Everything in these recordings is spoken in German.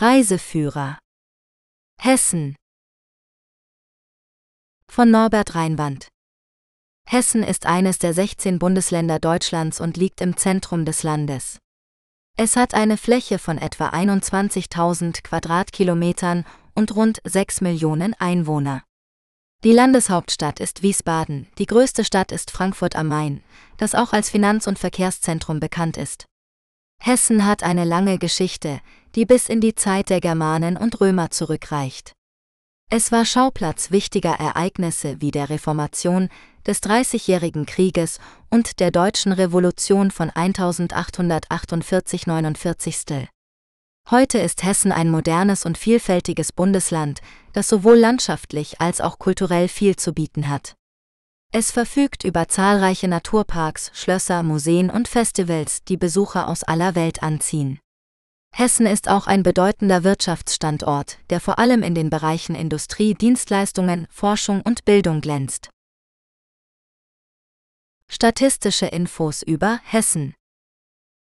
Reiseführer Hessen von Norbert Reinwand Hessen ist eines der 16 Bundesländer Deutschlands und liegt im Zentrum des Landes. Es hat eine Fläche von etwa 21.000 Quadratkilometern und rund 6 Millionen Einwohner. Die Landeshauptstadt ist Wiesbaden, die größte Stadt ist Frankfurt am Main, das auch als Finanz- und Verkehrszentrum bekannt ist. Hessen hat eine lange Geschichte, die bis in die Zeit der Germanen und Römer zurückreicht. Es war Schauplatz wichtiger Ereignisse wie der Reformation, des Dreißigjährigen Krieges und der Deutschen Revolution von 1848-49. Heute ist Hessen ein modernes und vielfältiges Bundesland, das sowohl landschaftlich als auch kulturell viel zu bieten hat. Es verfügt über zahlreiche Naturparks, Schlösser, Museen und Festivals, die Besucher aus aller Welt anziehen. Hessen ist auch ein bedeutender Wirtschaftsstandort, der vor allem in den Bereichen Industrie, Dienstleistungen, Forschung und Bildung glänzt. Statistische Infos über Hessen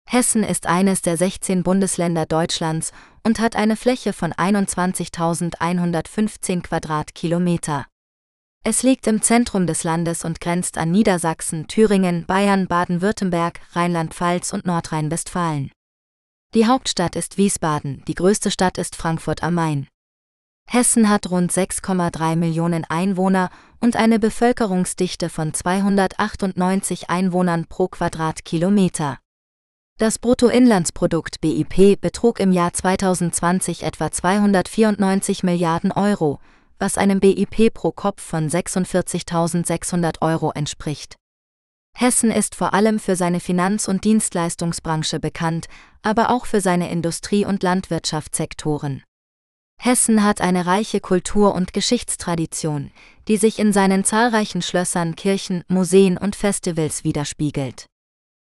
Hessen ist eines der 16 Bundesländer Deutschlands und hat eine Fläche von 21.115 Quadratkilometer. Es liegt im Zentrum des Landes und grenzt an Niedersachsen, Thüringen, Bayern, Baden-Württemberg, Rheinland-Pfalz und Nordrhein-Westfalen. Die Hauptstadt ist Wiesbaden, die größte Stadt ist Frankfurt am Main. Hessen hat rund 6,3 Millionen Einwohner und eine Bevölkerungsdichte von 298 Einwohnern pro Quadratkilometer. Das Bruttoinlandsprodukt BIP betrug im Jahr 2020 etwa 294 Milliarden Euro, was einem BIP pro Kopf von 46.600 Euro entspricht. Hessen ist vor allem für seine Finanz- und Dienstleistungsbranche bekannt, aber auch für seine Industrie- und Landwirtschaftssektoren. Hessen hat eine reiche Kultur- und Geschichtstradition, die sich in seinen zahlreichen Schlössern, Kirchen, Museen und Festivals widerspiegelt.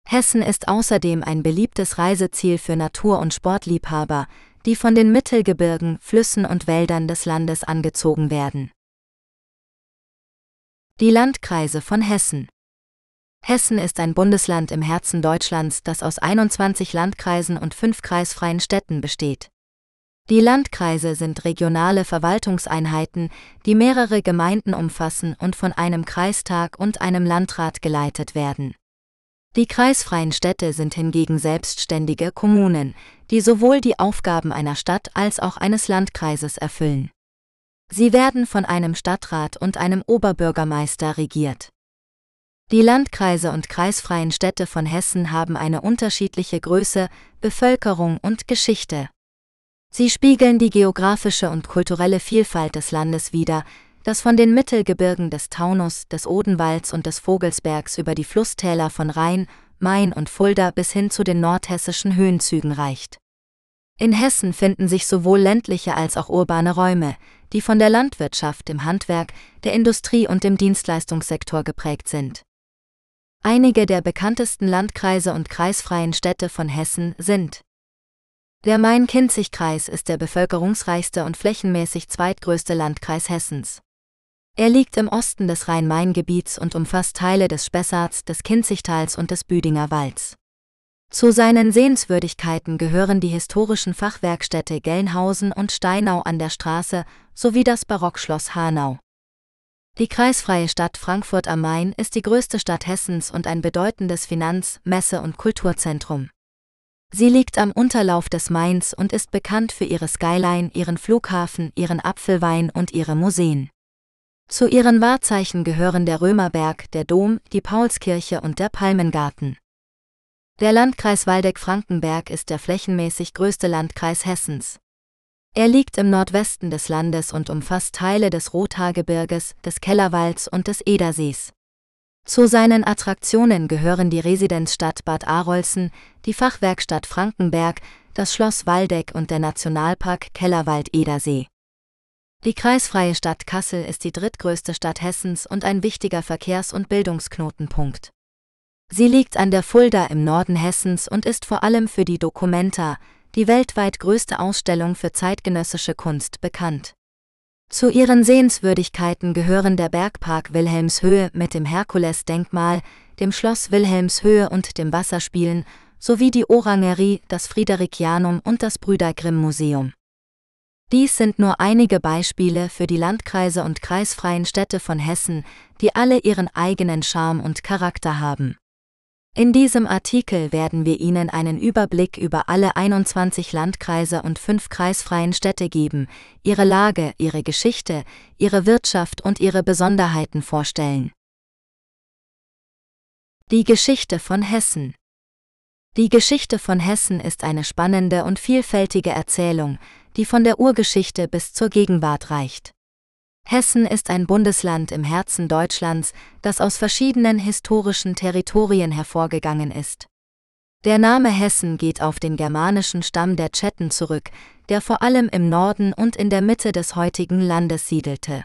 Hessen ist außerdem ein beliebtes Reiseziel für Natur- und Sportliebhaber, die von den Mittelgebirgen, Flüssen und Wäldern des Landes angezogen werden. Die Landkreise von Hessen Hessen ist ein Bundesland im Herzen Deutschlands, das aus 21 Landkreisen und fünf kreisfreien Städten besteht. Die Landkreise sind regionale Verwaltungseinheiten, die mehrere Gemeinden umfassen und von einem Kreistag und einem Landrat geleitet werden. Die kreisfreien Städte sind hingegen selbstständige Kommunen, die sowohl die Aufgaben einer Stadt als auch eines Landkreises erfüllen. Sie werden von einem Stadtrat und einem Oberbürgermeister regiert. Die Landkreise und kreisfreien Städte von Hessen haben eine unterschiedliche Größe, Bevölkerung und Geschichte. Sie spiegeln die geografische und kulturelle Vielfalt des Landes wider, das von den Mittelgebirgen des Taunus, des Odenwalds und des Vogelsbergs über die Flusstäler von Rhein, Main und Fulda bis hin zu den nordhessischen Höhenzügen reicht. In Hessen finden sich sowohl ländliche als auch urbane Räume, die von der Landwirtschaft, dem Handwerk, der Industrie und dem Dienstleistungssektor geprägt sind. Einige der bekanntesten Landkreise und kreisfreien Städte von Hessen sind der Main-Kinzig-Kreis ist der bevölkerungsreichste und flächenmäßig zweitgrößte Landkreis Hessens. Er liegt im Osten des Rhein-Main-Gebiets und umfasst Teile des Spessarts, des Kinzigtals und des Büdinger Walds. Zu seinen Sehenswürdigkeiten gehören die historischen Fachwerkstätte Gelnhausen und Steinau an der Straße sowie das Barockschloss Hanau. Die kreisfreie Stadt Frankfurt am Main ist die größte Stadt Hessens und ein bedeutendes Finanz-, Messe- und Kulturzentrum. Sie liegt am Unterlauf des Mains und ist bekannt für ihre Skyline, ihren Flughafen, ihren Apfelwein und ihre Museen. Zu ihren Wahrzeichen gehören der Römerberg, der Dom, die Paulskirche und der Palmengarten. Der Landkreis Waldeck-Frankenberg ist der flächenmäßig größte Landkreis Hessens. Er liegt im Nordwesten des Landes und umfasst Teile des Rothaargebirges, des Kellerwalds und des Edersees. Zu seinen Attraktionen gehören die Residenzstadt Bad Arolsen, die Fachwerkstatt Frankenberg, das Schloss Waldeck und der Nationalpark Kellerwald-Edersee. Die kreisfreie Stadt Kassel ist die drittgrößte Stadt Hessens und ein wichtiger Verkehrs- und Bildungsknotenpunkt. Sie liegt an der Fulda im Norden Hessens und ist vor allem für die Documenta, die weltweit größte Ausstellung für zeitgenössische Kunst, bekannt. Zu ihren Sehenswürdigkeiten gehören der Bergpark Wilhelmshöhe mit dem Herkules-Denkmal, dem Schloss Wilhelmshöhe und dem Wasserspielen, sowie die Orangerie, das Fridericianum und das Brüder Grimm Museum. Dies sind nur einige Beispiele für die Landkreise und kreisfreien Städte von Hessen, die alle ihren eigenen Charme und Charakter haben. In diesem Artikel werden wir Ihnen einen Überblick über alle 21 Landkreise und fünf kreisfreien Städte geben, ihre Lage, ihre Geschichte, ihre Wirtschaft und ihre Besonderheiten vorstellen. Die Geschichte von Hessen Die Geschichte von Hessen ist eine spannende und vielfältige Erzählung, die von der Urgeschichte bis zur Gegenwart reicht. Hessen ist ein Bundesland im Herzen Deutschlands, das aus verschiedenen historischen Territorien hervorgegangen ist. Der Name Hessen geht auf den germanischen Stamm der Chetten zurück, der vor allem im Norden und in der Mitte des heutigen Landes siedelte.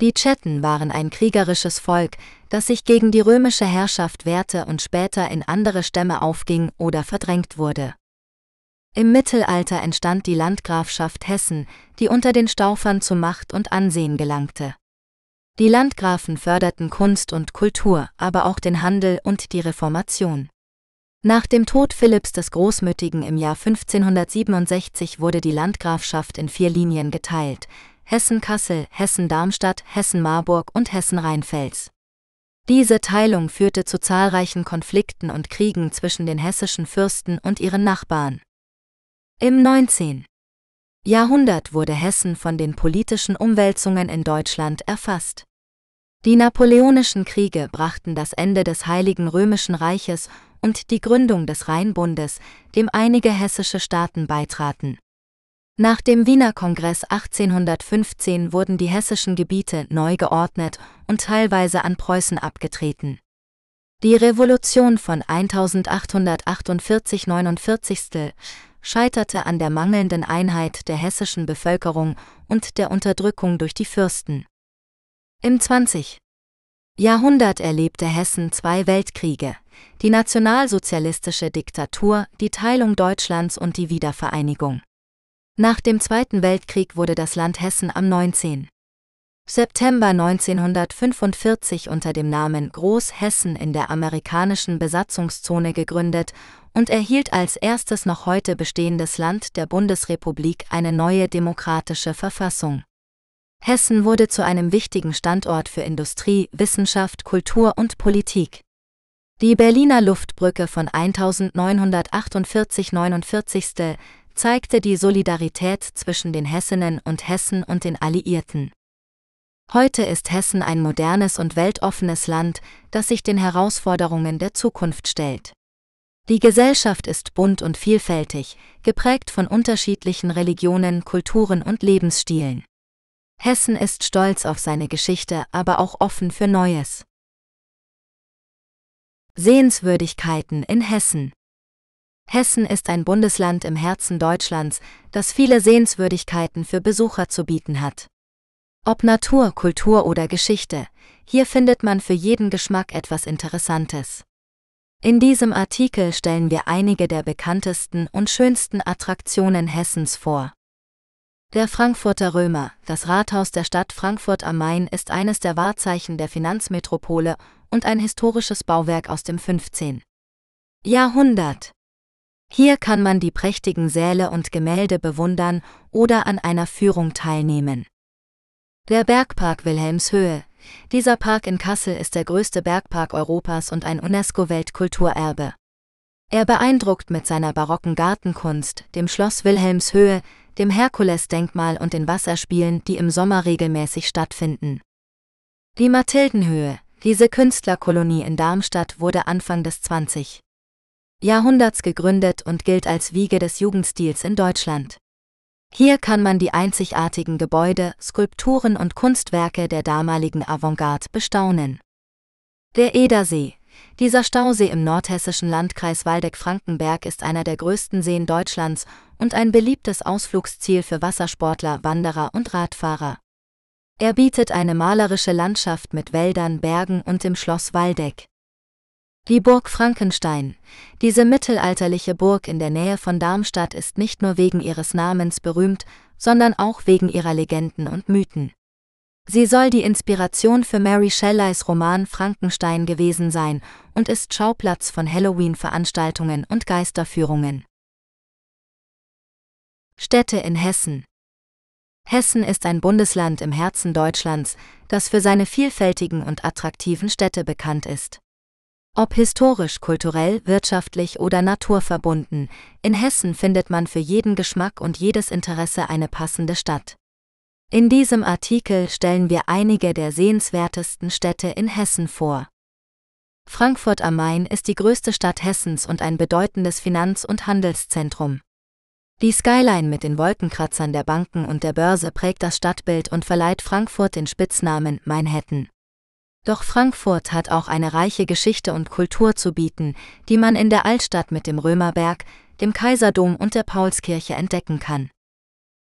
Die Chetten waren ein kriegerisches Volk, das sich gegen die römische Herrschaft wehrte und später in andere Stämme aufging oder verdrängt wurde. Im Mittelalter entstand die Landgrafschaft Hessen, die unter den Staufern zu Macht und Ansehen gelangte. Die Landgrafen förderten Kunst und Kultur, aber auch den Handel und die Reformation. Nach dem Tod Philipps des Großmütigen im Jahr 1567 wurde die Landgrafschaft in vier Linien geteilt: Hessen-Kassel, Hessen-Darmstadt, Hessen-Marburg und Hessen-Rheinfels. Diese Teilung führte zu zahlreichen Konflikten und Kriegen zwischen den hessischen Fürsten und ihren Nachbarn. Im 19. Jahrhundert wurde Hessen von den politischen Umwälzungen in Deutschland erfasst. Die Napoleonischen Kriege brachten das Ende des Heiligen Römischen Reiches und die Gründung des Rheinbundes, dem einige hessische Staaten beitraten. Nach dem Wiener Kongress 1815 wurden die hessischen Gebiete neu geordnet und teilweise an Preußen abgetreten. Die Revolution von 1848-49 scheiterte an der mangelnden Einheit der hessischen Bevölkerung und der Unterdrückung durch die Fürsten. Im 20. Jahrhundert erlebte Hessen zwei Weltkriege, die nationalsozialistische Diktatur, die Teilung Deutschlands und die Wiedervereinigung. Nach dem Zweiten Weltkrieg wurde das Land Hessen am 19. September 1945 unter dem Namen Großhessen in der amerikanischen Besatzungszone gegründet und erhielt als erstes noch heute bestehendes Land der Bundesrepublik eine neue demokratische Verfassung. Hessen wurde zu einem wichtigen Standort für Industrie, Wissenschaft, Kultur und Politik. Die Berliner Luftbrücke von 1948-49 zeigte die Solidarität zwischen den Hessinnen und Hessen und den Alliierten. Heute ist Hessen ein modernes und weltoffenes Land, das sich den Herausforderungen der Zukunft stellt. Die Gesellschaft ist bunt und vielfältig, geprägt von unterschiedlichen Religionen, Kulturen und Lebensstilen. Hessen ist stolz auf seine Geschichte, aber auch offen für Neues. Sehenswürdigkeiten in Hessen Hessen ist ein Bundesland im Herzen Deutschlands, das viele Sehenswürdigkeiten für Besucher zu bieten hat. Ob Natur, Kultur oder Geschichte, hier findet man für jeden Geschmack etwas Interessantes. In diesem Artikel stellen wir einige der bekanntesten und schönsten Attraktionen Hessens vor. Der Frankfurter Römer, das Rathaus der Stadt Frankfurt am Main, ist eines der Wahrzeichen der Finanzmetropole und ein historisches Bauwerk aus dem 15. Jahrhundert. Hier kann man die prächtigen Säle und Gemälde bewundern oder an einer Führung teilnehmen. Der Bergpark Wilhelmshöhe, dieser Park in Kassel ist der größte Bergpark Europas und ein UNESCO-Weltkulturerbe. Er beeindruckt mit seiner barocken Gartenkunst, dem Schloss Wilhelmshöhe, dem Herkules-Denkmal und den Wasserspielen, die im Sommer regelmäßig stattfinden. Die Mathildenhöhe, diese Künstlerkolonie in Darmstadt wurde Anfang des 20. Jahrhunderts gegründet und gilt als Wiege des Jugendstils in Deutschland. Hier kann man die einzigartigen Gebäude, Skulpturen und Kunstwerke der damaligen Avantgarde bestaunen. Der Edersee. Dieser Stausee im nordhessischen Landkreis Waldeck-Frankenberg ist einer der größten Seen Deutschlands und ein beliebtes Ausflugsziel für Wassersportler, Wanderer und Radfahrer. Er bietet eine malerische Landschaft mit Wäldern, Bergen und dem Schloss Waldeck. Die Burg Frankenstein. Diese mittelalterliche Burg in der Nähe von Darmstadt ist nicht nur wegen ihres Namens berühmt, sondern auch wegen ihrer Legenden und Mythen. Sie soll die Inspiration für Mary Shelleys Roman Frankenstein gewesen sein und ist Schauplatz von Halloween-Veranstaltungen und Geisterführungen. Städte in Hessen Hessen ist ein Bundesland im Herzen Deutschlands, das für seine vielfältigen und attraktiven Städte bekannt ist. Ob historisch, kulturell, wirtschaftlich oder naturverbunden, in Hessen findet man für jeden Geschmack und jedes Interesse eine passende Stadt. In diesem Artikel stellen wir einige der sehenswertesten Städte in Hessen vor. Frankfurt am Main ist die größte Stadt Hessens und ein bedeutendes Finanz- und Handelszentrum. Die Skyline mit den Wolkenkratzern der Banken und der Börse prägt das Stadtbild und verleiht Frankfurt den Spitznamen Manhattan. Doch Frankfurt hat auch eine reiche Geschichte und Kultur zu bieten, die man in der Altstadt mit dem Römerberg, dem Kaiserdom und der Paulskirche entdecken kann.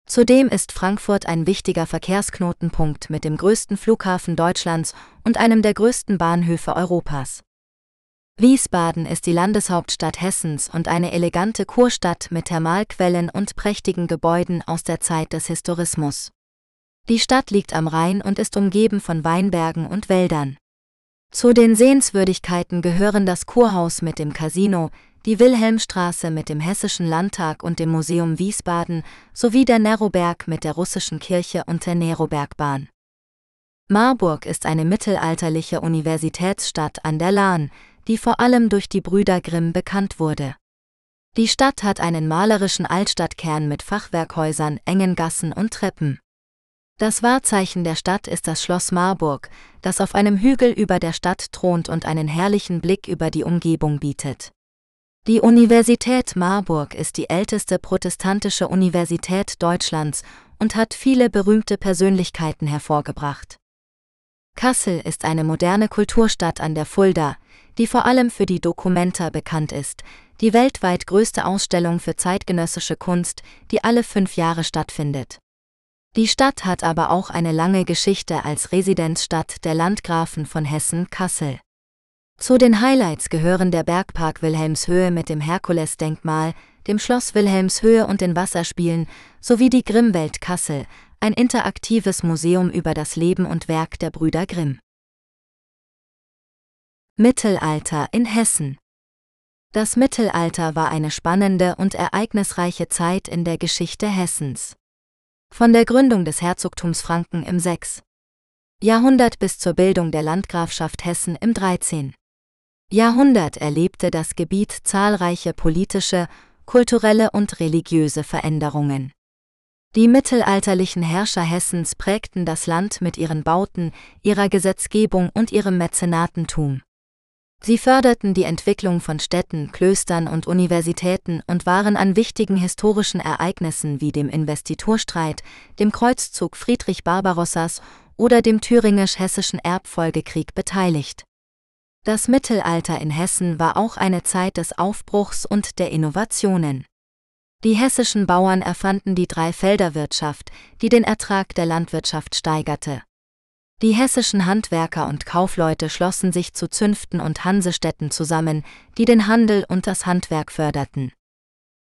Zudem ist Frankfurt ein wichtiger Verkehrsknotenpunkt mit dem größten Flughafen Deutschlands und einem der größten Bahnhöfe Europas. Wiesbaden ist die Landeshauptstadt Hessens und eine elegante Kurstadt mit Thermalquellen und prächtigen Gebäuden aus der Zeit des Historismus. Die Stadt liegt am Rhein und ist umgeben von Weinbergen und Wäldern. Zu den Sehenswürdigkeiten gehören das Kurhaus mit dem Casino, die Wilhelmstraße mit dem Hessischen Landtag und dem Museum Wiesbaden sowie der Neroberg mit der russischen Kirche und der Nerobergbahn. Marburg ist eine mittelalterliche Universitätsstadt an der Lahn, die vor allem durch die Brüder Grimm bekannt wurde. Die Stadt hat einen malerischen Altstadtkern mit Fachwerkhäusern, engen Gassen und Treppen. Das Wahrzeichen der Stadt ist das Schloss Marburg, das auf einem Hügel über der Stadt thront und einen herrlichen Blick über die Umgebung bietet. Die Universität Marburg ist die älteste protestantische Universität Deutschlands und hat viele berühmte Persönlichkeiten hervorgebracht. Kassel ist eine moderne Kulturstadt an der Fulda, die vor allem für die Documenta bekannt ist, die weltweit größte Ausstellung für zeitgenössische Kunst, die alle fünf Jahre stattfindet. Die Stadt hat aber auch eine lange Geschichte als Residenzstadt der Landgrafen von Hessen Kassel. Zu den Highlights gehören der Bergpark Wilhelmshöhe mit dem Herkulesdenkmal, dem Schloss Wilhelmshöhe und den Wasserspielen sowie die Grimmwelt Kassel, ein interaktives Museum über das Leben und Werk der Brüder Grimm. Mittelalter in Hessen Das Mittelalter war eine spannende und ereignisreiche Zeit in der Geschichte Hessens. Von der Gründung des Herzogtums Franken im 6. Jahrhundert bis zur Bildung der Landgrafschaft Hessen im 13. Jahrhundert erlebte das Gebiet zahlreiche politische, kulturelle und religiöse Veränderungen. Die mittelalterlichen Herrscher Hessens prägten das Land mit ihren Bauten, ihrer Gesetzgebung und ihrem Mäzenatentum. Sie förderten die Entwicklung von Städten, Klöstern und Universitäten und waren an wichtigen historischen Ereignissen wie dem Investiturstreit, dem Kreuzzug Friedrich Barbarossas oder dem thüringisch-hessischen Erbfolgekrieg beteiligt. Das Mittelalter in Hessen war auch eine Zeit des Aufbruchs und der Innovationen. Die hessischen Bauern erfanden die Dreifelderwirtschaft, die den Ertrag der Landwirtschaft steigerte. Die hessischen Handwerker und Kaufleute schlossen sich zu Zünften und Hansestädten zusammen, die den Handel und das Handwerk förderten.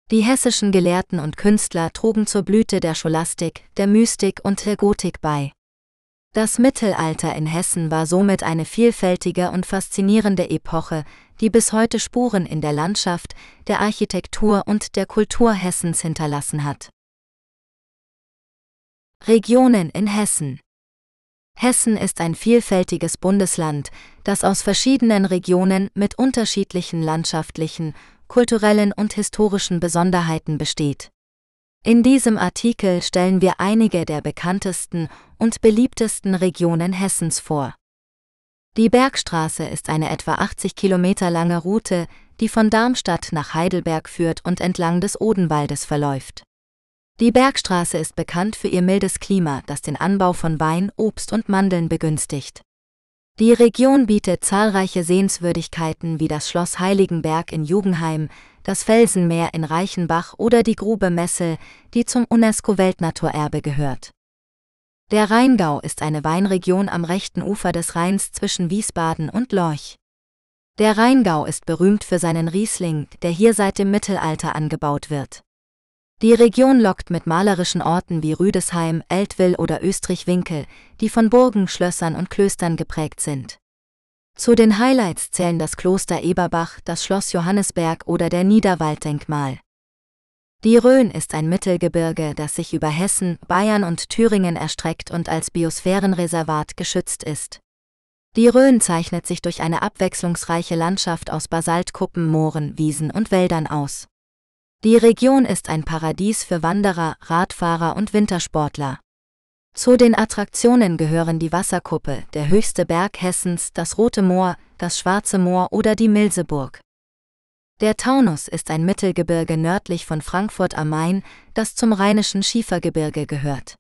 Die hessischen Gelehrten und Künstler trugen zur Blüte der Scholastik, der Mystik und der Gotik bei. Das Mittelalter in Hessen war somit eine vielfältige und faszinierende Epoche, die bis heute Spuren in der Landschaft, der Architektur und der Kultur Hessens hinterlassen hat. Regionen in Hessen Hessen ist ein vielfältiges Bundesland, das aus verschiedenen Regionen mit unterschiedlichen landschaftlichen, kulturellen und historischen Besonderheiten besteht. In diesem Artikel stellen wir einige der bekanntesten und beliebtesten Regionen Hessens vor. Die Bergstraße ist eine etwa 80 Kilometer lange Route, die von Darmstadt nach Heidelberg führt und entlang des Odenwaldes verläuft. Die Bergstraße ist bekannt für ihr mildes Klima, das den Anbau von Wein, Obst und Mandeln begünstigt. Die Region bietet zahlreiche Sehenswürdigkeiten wie das Schloss Heiligenberg in Jugenheim, das Felsenmeer in Reichenbach oder die Grube Messel, die zum UNESCO-Weltnaturerbe gehört. Der Rheingau ist eine Weinregion am rechten Ufer des Rheins zwischen Wiesbaden und Lorch. Der Rheingau ist berühmt für seinen Riesling, der hier seit dem Mittelalter angebaut wird. Die Region lockt mit malerischen Orten wie Rüdesheim, Eltville oder Österreich-Winkel, die von Burgen, Schlössern und Klöstern geprägt sind. Zu den Highlights zählen das Kloster Eberbach, das Schloss Johannesberg oder der Niederwalddenkmal. Die Rhön ist ein Mittelgebirge, das sich über Hessen, Bayern und Thüringen erstreckt und als Biosphärenreservat geschützt ist. Die Rhön zeichnet sich durch eine abwechslungsreiche Landschaft aus Basaltkuppen, Mooren, Wiesen und Wäldern aus. Die Region ist ein Paradies für Wanderer, Radfahrer und Wintersportler. Zu den Attraktionen gehören die Wasserkuppe, der höchste Berg Hessens, das Rote Moor, das Schwarze Moor oder die Milseburg. Der Taunus ist ein Mittelgebirge nördlich von Frankfurt am Main, das zum Rheinischen Schiefergebirge gehört.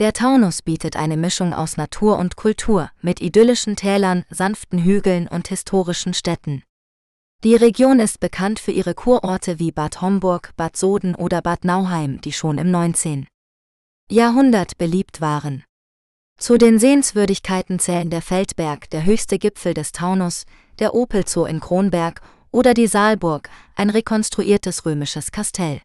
Der Taunus bietet eine Mischung aus Natur und Kultur mit idyllischen Tälern, sanften Hügeln und historischen Städten. Die Region ist bekannt für ihre Kurorte wie Bad Homburg, Bad Soden oder Bad Nauheim, die schon im 19. Jahrhundert beliebt waren. Zu den Sehenswürdigkeiten zählen der Feldberg, der höchste Gipfel des Taunus, der Opelzoo in Kronberg oder die Saalburg, ein rekonstruiertes römisches Kastell.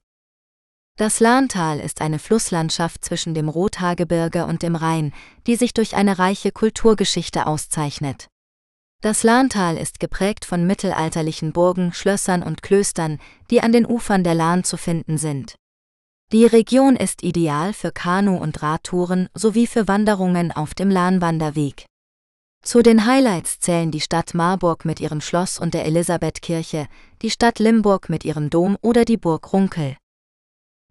Das Lahntal ist eine Flusslandschaft zwischen dem Rothaargebirge und dem Rhein, die sich durch eine reiche Kulturgeschichte auszeichnet. Das Lahntal ist geprägt von mittelalterlichen Burgen, Schlössern und Klöstern, die an den Ufern der Lahn zu finden sind. Die Region ist ideal für Kanu- und Radtouren sowie für Wanderungen auf dem Lahnwanderweg. Zu den Highlights zählen die Stadt Marburg mit ihrem Schloss und der Elisabethkirche, die Stadt Limburg mit ihrem Dom oder die Burg Runkel.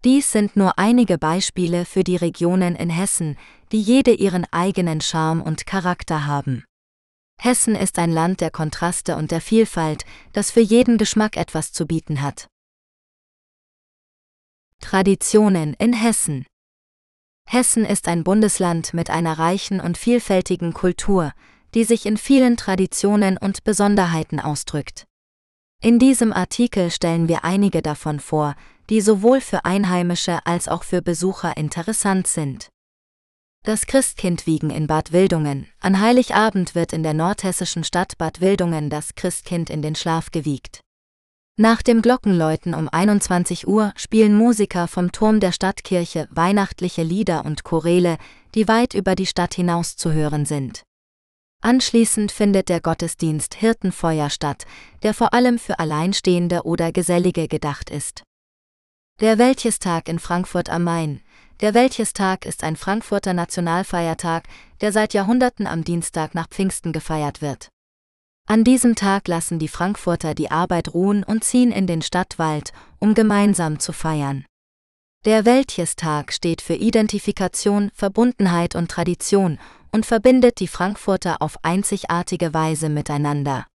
Dies sind nur einige Beispiele für die Regionen in Hessen, die jede ihren eigenen Charme und Charakter haben. Hessen ist ein Land der Kontraste und der Vielfalt, das für jeden Geschmack etwas zu bieten hat. Traditionen in Hessen Hessen ist ein Bundesland mit einer reichen und vielfältigen Kultur, die sich in vielen Traditionen und Besonderheiten ausdrückt. In diesem Artikel stellen wir einige davon vor, die sowohl für Einheimische als auch für Besucher interessant sind. Das Christkindwiegen in Bad Wildungen. An Heiligabend wird in der nordhessischen Stadt Bad Wildungen das Christkind in den Schlaf gewiegt. Nach dem Glockenläuten um 21 Uhr spielen Musiker vom Turm der Stadtkirche weihnachtliche Lieder und Choräle, die weit über die Stadt hinaus zu hören sind. Anschließend findet der Gottesdienst Hirtenfeuer statt, der vor allem für Alleinstehende oder Gesellige gedacht ist. Der Wäldchestag in Frankfurt am Main. Der Wäldchestag ist ein Frankfurter Nationalfeiertag, der seit Jahrhunderten am Dienstag nach Pfingsten gefeiert wird. An diesem Tag lassen die Frankfurter die Arbeit ruhen und ziehen in den Stadtwald, um gemeinsam zu feiern. Der Wäldchestag steht für Identifikation, Verbundenheit und Tradition und verbindet die Frankfurter auf einzigartige Weise miteinander.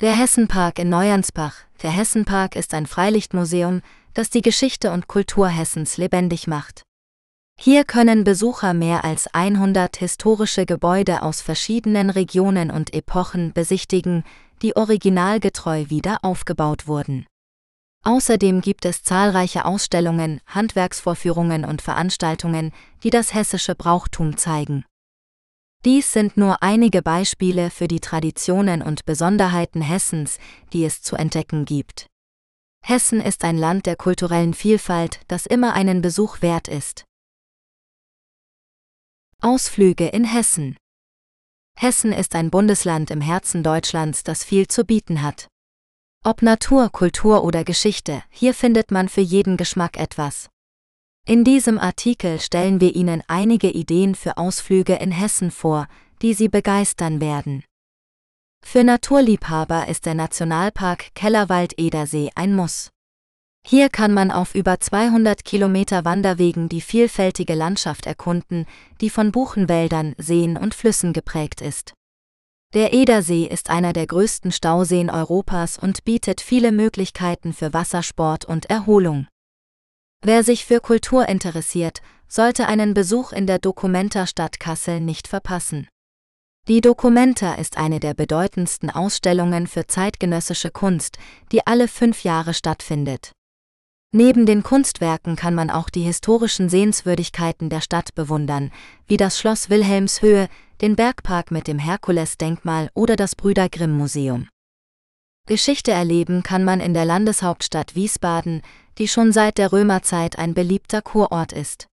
Der Hessenpark in Neuansbach. Der Hessenpark ist ein Freilichtmuseum, das die Geschichte und Kultur Hessens lebendig macht. Hier können Besucher mehr als 100 historische Gebäude aus verschiedenen Regionen und Epochen besichtigen, die originalgetreu wieder aufgebaut wurden. Außerdem gibt es zahlreiche Ausstellungen, Handwerksvorführungen und Veranstaltungen, die das hessische Brauchtum zeigen. Dies sind nur einige Beispiele für die Traditionen und Besonderheiten Hessens, die es zu entdecken gibt. Hessen ist ein Land der kulturellen Vielfalt, das immer einen Besuch wert ist. Ausflüge in Hessen Hessen ist ein Bundesland im Herzen Deutschlands, das viel zu bieten hat. Ob Natur, Kultur oder Geschichte, hier findet man für jeden Geschmack etwas. In diesem Artikel stellen wir Ihnen einige Ideen für Ausflüge in Hessen vor, die Sie begeistern werden. Für Naturliebhaber ist der Nationalpark Kellerwald-Edersee ein Muss. Hier kann man auf über 200 Kilometer Wanderwegen die vielfältige Landschaft erkunden, die von Buchenwäldern, Seen und Flüssen geprägt ist. Der Edersee ist einer der größten Stauseen Europas und bietet viele Möglichkeiten für Wassersport und Erholung. Wer sich für Kultur interessiert, sollte einen Besuch in der Documenta Stadt Kassel nicht verpassen. Die Documenta ist eine der bedeutendsten Ausstellungen für zeitgenössische Kunst, die alle fünf Jahre stattfindet. Neben den Kunstwerken kann man auch die historischen Sehenswürdigkeiten der Stadt bewundern, wie das Schloss Wilhelmshöhe, den Bergpark mit dem Herkulesdenkmal oder das Brüder Grimm Museum. Geschichte erleben kann man in der Landeshauptstadt Wiesbaden, die schon seit der Römerzeit ein beliebter Kurort ist.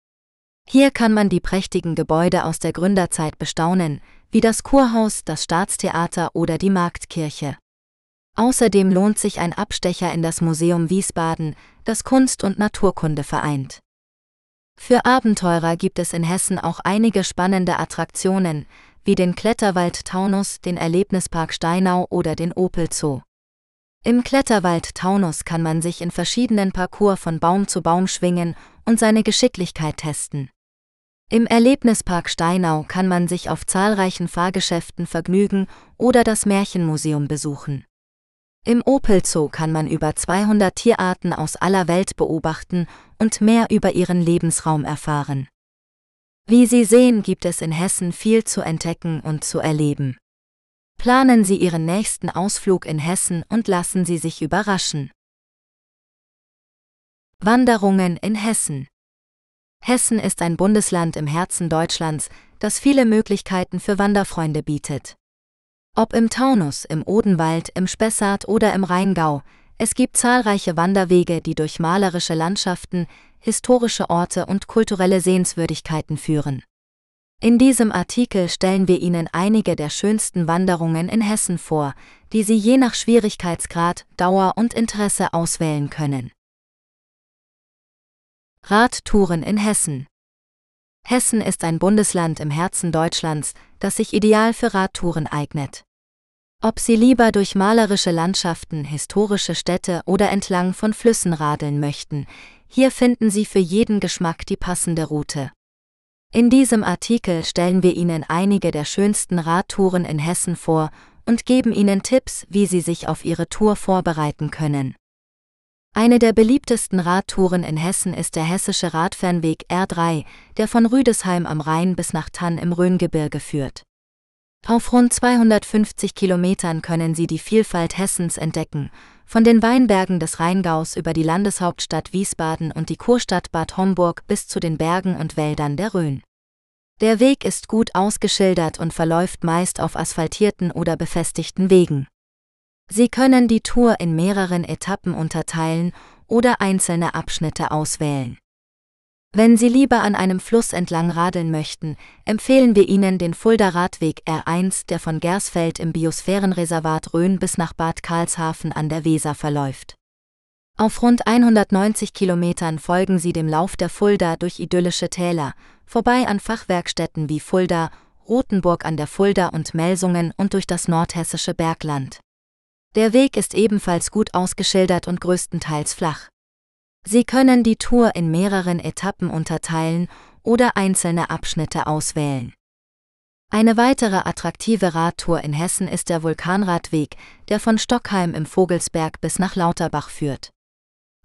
Hier kann man die prächtigen Gebäude aus der Gründerzeit bestaunen, wie das Kurhaus, das Staatstheater oder die Marktkirche. Außerdem lohnt sich ein Abstecher in das Museum Wiesbaden, das Kunst und Naturkunde vereint. Für Abenteurer gibt es in Hessen auch einige spannende Attraktionen, wie den Kletterwald Taunus, den Erlebnispark Steinau oder den Opel Zoo. Im Kletterwald Taunus kann man sich in verschiedenen Parcours von Baum zu Baum schwingen und seine Geschicklichkeit testen. Im Erlebnispark Steinau kann man sich auf zahlreichen Fahrgeschäften vergnügen oder das Märchenmuseum besuchen. Im Opel Zoo kann man über 200 Tierarten aus aller Welt beobachten und mehr über ihren Lebensraum erfahren. Wie Sie sehen, gibt es in Hessen viel zu entdecken und zu erleben. Planen Sie Ihren nächsten Ausflug in Hessen und lassen Sie sich überraschen. Wanderungen in Hessen Hessen ist ein Bundesland im Herzen Deutschlands, das viele Möglichkeiten für Wanderfreunde bietet. Ob im Taunus, im Odenwald, im Spessart oder im Rheingau, es gibt zahlreiche Wanderwege, die durch malerische Landschaften, historische Orte und kulturelle Sehenswürdigkeiten führen. In diesem Artikel stellen wir Ihnen einige der schönsten Wanderungen in Hessen vor, die Sie je nach Schwierigkeitsgrad, Dauer und Interesse auswählen können. Radtouren in Hessen Hessen ist ein Bundesland im Herzen Deutschlands, das sich ideal für Radtouren eignet. Ob Sie lieber durch malerische Landschaften, historische Städte oder entlang von Flüssen radeln möchten, hier finden Sie für jeden Geschmack die passende Route. In diesem Artikel stellen wir Ihnen einige der schönsten Radtouren in Hessen vor und geben Ihnen Tipps, wie Sie sich auf Ihre Tour vorbereiten können. Eine der beliebtesten Radtouren in Hessen ist der hessische Radfernweg R3, der von Rüdesheim am Rhein bis nach Tann im Rhöngebirge führt. Auf rund 250 Kilometern können Sie die Vielfalt Hessens entdecken, von den Weinbergen des Rheingaus über die Landeshauptstadt Wiesbaden und die Kurstadt Bad Homburg bis zu den Bergen und Wäldern der Rhön. Der Weg ist gut ausgeschildert und verläuft meist auf asphaltierten oder befestigten Wegen. Sie können die Tour in mehreren Etappen unterteilen oder einzelne Abschnitte auswählen. Wenn Sie lieber an einem Fluss entlang radeln möchten, empfehlen wir Ihnen den Fulda Radweg R1, der von Gersfeld im Biosphärenreservat Rhön bis nach Bad Karlshafen an der Weser verläuft. Auf rund 190 Kilometern folgen Sie dem Lauf der Fulda durch idyllische Täler, vorbei an Fachwerkstätten wie Fulda, Rothenburg an der Fulda und Melsungen und durch das nordhessische Bergland. Der Weg ist ebenfalls gut ausgeschildert und größtenteils flach. Sie können die Tour in mehreren Etappen unterteilen oder einzelne Abschnitte auswählen. Eine weitere attraktive Radtour in Hessen ist der Vulkanradweg, der von Stockheim im Vogelsberg bis nach Lauterbach führt.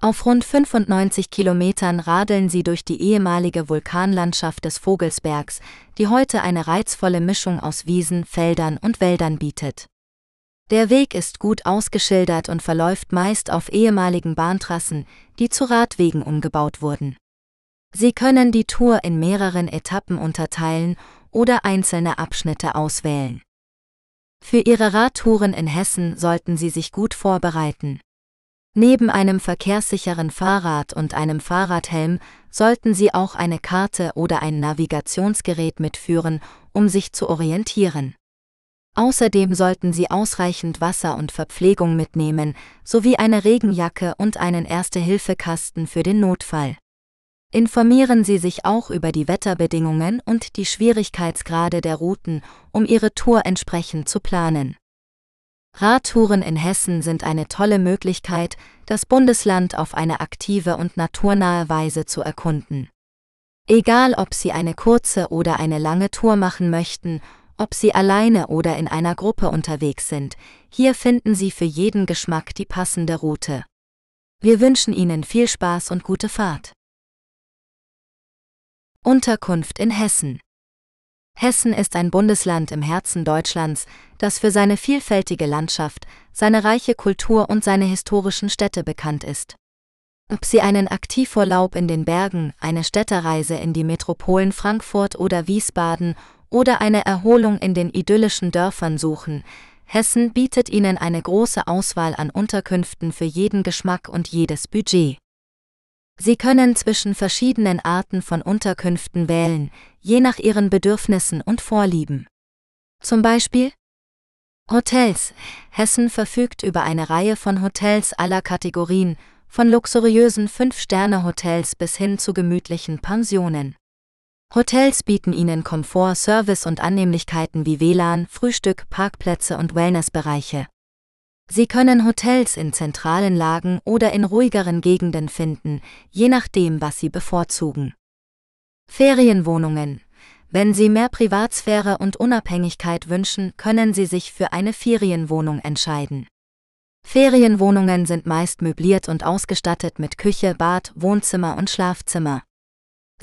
Auf rund 95 Kilometern radeln sie durch die ehemalige Vulkanlandschaft des Vogelsbergs, die heute eine reizvolle Mischung aus Wiesen, Feldern und Wäldern bietet. Der Weg ist gut ausgeschildert und verläuft meist auf ehemaligen Bahntrassen, die zu Radwegen umgebaut wurden. Sie können die Tour in mehreren Etappen unterteilen oder einzelne Abschnitte auswählen. Für Ihre Radtouren in Hessen sollten Sie sich gut vorbereiten. Neben einem verkehrssicheren Fahrrad und einem Fahrradhelm sollten Sie auch eine Karte oder ein Navigationsgerät mitführen, um sich zu orientieren. Außerdem sollten Sie ausreichend Wasser und Verpflegung mitnehmen, sowie eine Regenjacke und einen Erste-Hilfe-Kasten für den Notfall. Informieren Sie sich auch über die Wetterbedingungen und die Schwierigkeitsgrade der Routen, um Ihre Tour entsprechend zu planen. Radtouren in Hessen sind eine tolle Möglichkeit, das Bundesland auf eine aktive und naturnahe Weise zu erkunden. Egal ob Sie eine kurze oder eine lange Tour machen möchten ob Sie alleine oder in einer Gruppe unterwegs sind, hier finden Sie für jeden Geschmack die passende Route. Wir wünschen Ihnen viel Spaß und gute Fahrt. Unterkunft in Hessen Hessen ist ein Bundesland im Herzen Deutschlands, das für seine vielfältige Landschaft, seine reiche Kultur und seine historischen Städte bekannt ist. Ob Sie einen Aktivurlaub in den Bergen, eine Städtereise in die Metropolen Frankfurt oder Wiesbaden oder eine Erholung in den idyllischen Dörfern suchen, Hessen bietet Ihnen eine große Auswahl an Unterkünften für jeden Geschmack und jedes Budget. Sie können zwischen verschiedenen Arten von Unterkünften wählen, je nach Ihren Bedürfnissen und Vorlieben. Zum Beispiel Hotels. Hessen verfügt über eine Reihe von Hotels aller Kategorien, von luxuriösen Fünf-Sterne-Hotels bis hin zu gemütlichen Pensionen. Hotels bieten Ihnen Komfort, Service und Annehmlichkeiten wie WLAN, Frühstück, Parkplätze und Wellnessbereiche. Sie können Hotels in zentralen Lagen oder in ruhigeren Gegenden finden, je nachdem, was Sie bevorzugen. Ferienwohnungen. Wenn Sie mehr Privatsphäre und Unabhängigkeit wünschen, können Sie sich für eine Ferienwohnung entscheiden. Ferienwohnungen sind meist möbliert und ausgestattet mit Küche, Bad, Wohnzimmer und Schlafzimmer.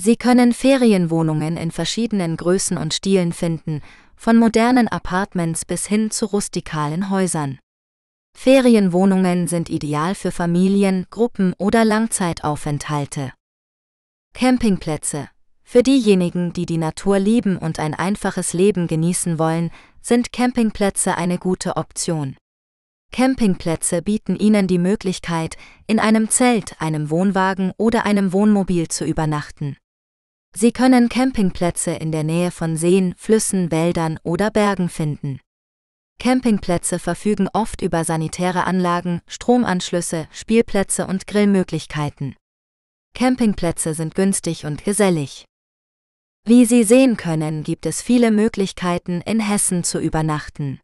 Sie können Ferienwohnungen in verschiedenen Größen und Stilen finden, von modernen Apartments bis hin zu rustikalen Häusern. Ferienwohnungen sind ideal für Familien, Gruppen oder Langzeitaufenthalte. Campingplätze. Für diejenigen, die die Natur lieben und ein einfaches Leben genießen wollen, sind Campingplätze eine gute Option. Campingplätze bieten Ihnen die Möglichkeit, in einem Zelt, einem Wohnwagen oder einem Wohnmobil zu übernachten. Sie können Campingplätze in der Nähe von Seen, Flüssen, Wäldern oder Bergen finden. Campingplätze verfügen oft über sanitäre Anlagen, Stromanschlüsse, Spielplätze und Grillmöglichkeiten. Campingplätze sind günstig und gesellig. Wie Sie sehen können, gibt es viele Möglichkeiten, in Hessen zu übernachten.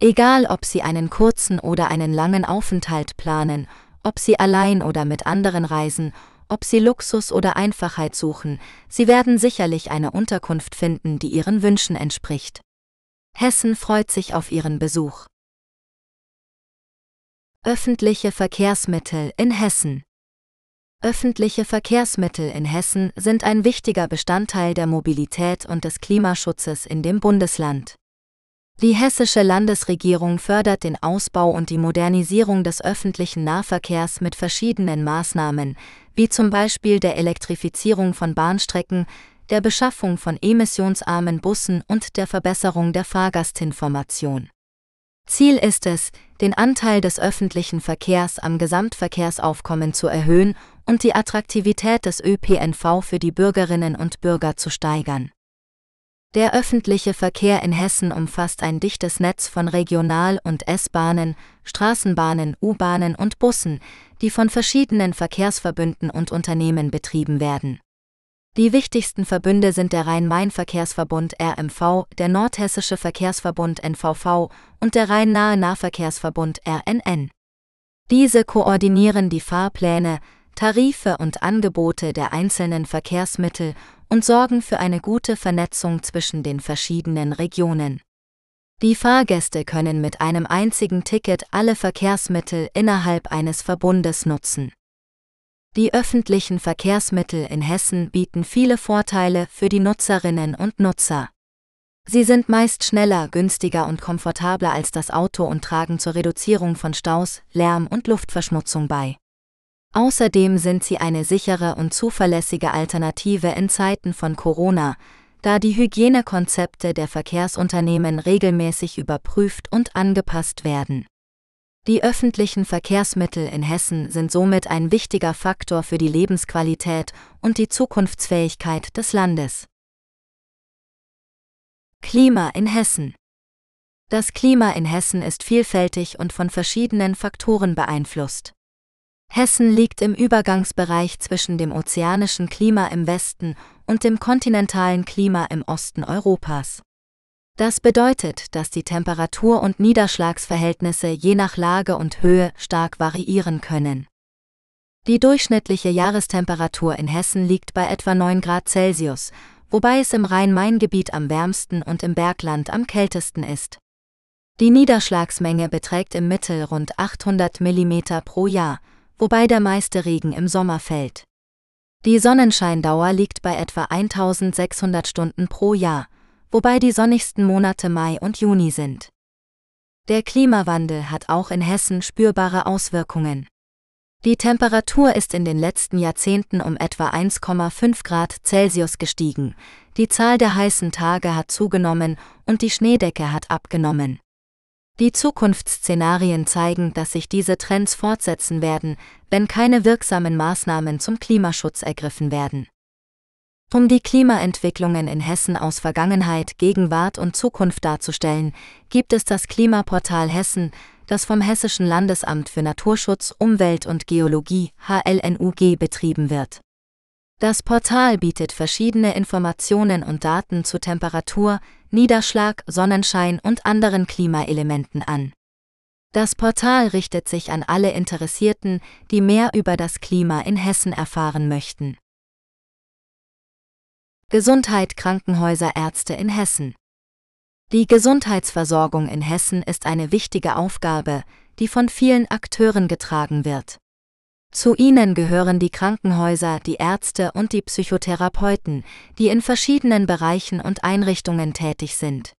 Egal, ob Sie einen kurzen oder einen langen Aufenthalt planen, ob Sie allein oder mit anderen reisen, ob Sie Luxus oder Einfachheit suchen, Sie werden sicherlich eine Unterkunft finden, die Ihren Wünschen entspricht. Hessen freut sich auf Ihren Besuch. Öffentliche Verkehrsmittel in Hessen Öffentliche Verkehrsmittel in Hessen sind ein wichtiger Bestandteil der Mobilität und des Klimaschutzes in dem Bundesland. Die hessische Landesregierung fördert den Ausbau und die Modernisierung des öffentlichen Nahverkehrs mit verschiedenen Maßnahmen, wie zum Beispiel der Elektrifizierung von Bahnstrecken, der Beschaffung von emissionsarmen Bussen und der Verbesserung der Fahrgastinformation. Ziel ist es, den Anteil des öffentlichen Verkehrs am Gesamtverkehrsaufkommen zu erhöhen und die Attraktivität des ÖPNV für die Bürgerinnen und Bürger zu steigern. Der öffentliche Verkehr in Hessen umfasst ein dichtes Netz von Regional- und S-Bahnen, Straßenbahnen, U-Bahnen und Bussen, die von verschiedenen Verkehrsverbünden und Unternehmen betrieben werden. Die wichtigsten Verbünde sind der Rhein-Main-Verkehrsverbund RMV, der Nordhessische Verkehrsverbund NVV und der Rhein-Nahe-Nahverkehrsverbund RNN. Diese koordinieren die Fahrpläne, Tarife und Angebote der einzelnen Verkehrsmittel und sorgen für eine gute Vernetzung zwischen den verschiedenen Regionen. Die Fahrgäste können mit einem einzigen Ticket alle Verkehrsmittel innerhalb eines Verbundes nutzen. Die öffentlichen Verkehrsmittel in Hessen bieten viele Vorteile für die Nutzerinnen und Nutzer. Sie sind meist schneller, günstiger und komfortabler als das Auto und tragen zur Reduzierung von Staus, Lärm und Luftverschmutzung bei. Außerdem sind sie eine sichere und zuverlässige Alternative in Zeiten von Corona, da die Hygienekonzepte der Verkehrsunternehmen regelmäßig überprüft und angepasst werden. Die öffentlichen Verkehrsmittel in Hessen sind somit ein wichtiger Faktor für die Lebensqualität und die Zukunftsfähigkeit des Landes. Klima in Hessen Das Klima in Hessen ist vielfältig und von verschiedenen Faktoren beeinflusst. Hessen liegt im Übergangsbereich zwischen dem ozeanischen Klima im Westen und dem kontinentalen Klima im Osten Europas. Das bedeutet, dass die Temperatur- und Niederschlagsverhältnisse je nach Lage und Höhe stark variieren können. Die durchschnittliche Jahrestemperatur in Hessen liegt bei etwa 9 Grad Celsius, wobei es im Rhein-Main-Gebiet am wärmsten und im Bergland am kältesten ist. Die Niederschlagsmenge beträgt im Mittel rund 800 mm pro Jahr, wobei der meiste Regen im Sommer fällt. Die Sonnenscheindauer liegt bei etwa 1600 Stunden pro Jahr, wobei die sonnigsten Monate Mai und Juni sind. Der Klimawandel hat auch in Hessen spürbare Auswirkungen. Die Temperatur ist in den letzten Jahrzehnten um etwa 1,5 Grad Celsius gestiegen, die Zahl der heißen Tage hat zugenommen und die Schneedecke hat abgenommen. Die Zukunftsszenarien zeigen, dass sich diese Trends fortsetzen werden, wenn keine wirksamen Maßnahmen zum Klimaschutz ergriffen werden. Um die Klimaentwicklungen in Hessen aus Vergangenheit, Gegenwart und Zukunft darzustellen, gibt es das Klimaportal Hessen, das vom Hessischen Landesamt für Naturschutz, Umwelt und Geologie HLNUG betrieben wird. Das Portal bietet verschiedene Informationen und Daten zu Temperatur, Niederschlag, Sonnenschein und anderen Klimaelementen an. Das Portal richtet sich an alle Interessierten, die mehr über das Klima in Hessen erfahren möchten. Gesundheit Krankenhäuser Ärzte in Hessen Die Gesundheitsversorgung in Hessen ist eine wichtige Aufgabe, die von vielen Akteuren getragen wird. Zu ihnen gehören die Krankenhäuser, die Ärzte und die Psychotherapeuten, die in verschiedenen Bereichen und Einrichtungen tätig sind.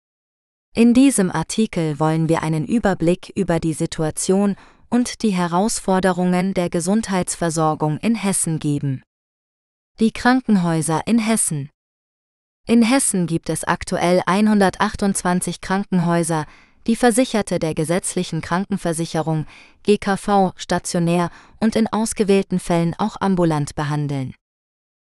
In diesem Artikel wollen wir einen Überblick über die Situation und die Herausforderungen der Gesundheitsversorgung in Hessen geben. Die Krankenhäuser in Hessen in Hessen gibt es aktuell 128 Krankenhäuser, die Versicherte der gesetzlichen Krankenversicherung GKV stationär und in ausgewählten Fällen auch ambulant behandeln.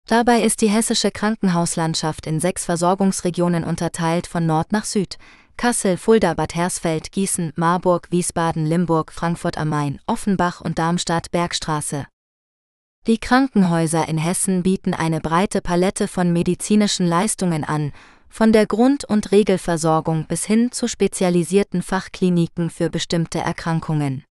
Dabei ist die hessische Krankenhauslandschaft in sechs Versorgungsregionen unterteilt von Nord nach Süd. Kassel, Fulda, Bad Hersfeld, Gießen, Marburg, Wiesbaden, Limburg, Frankfurt am Main, Offenbach und Darmstadt Bergstraße. Die Krankenhäuser in Hessen bieten eine breite Palette von medizinischen Leistungen an, von der Grund- und Regelversorgung bis hin zu spezialisierten Fachkliniken für bestimmte Erkrankungen.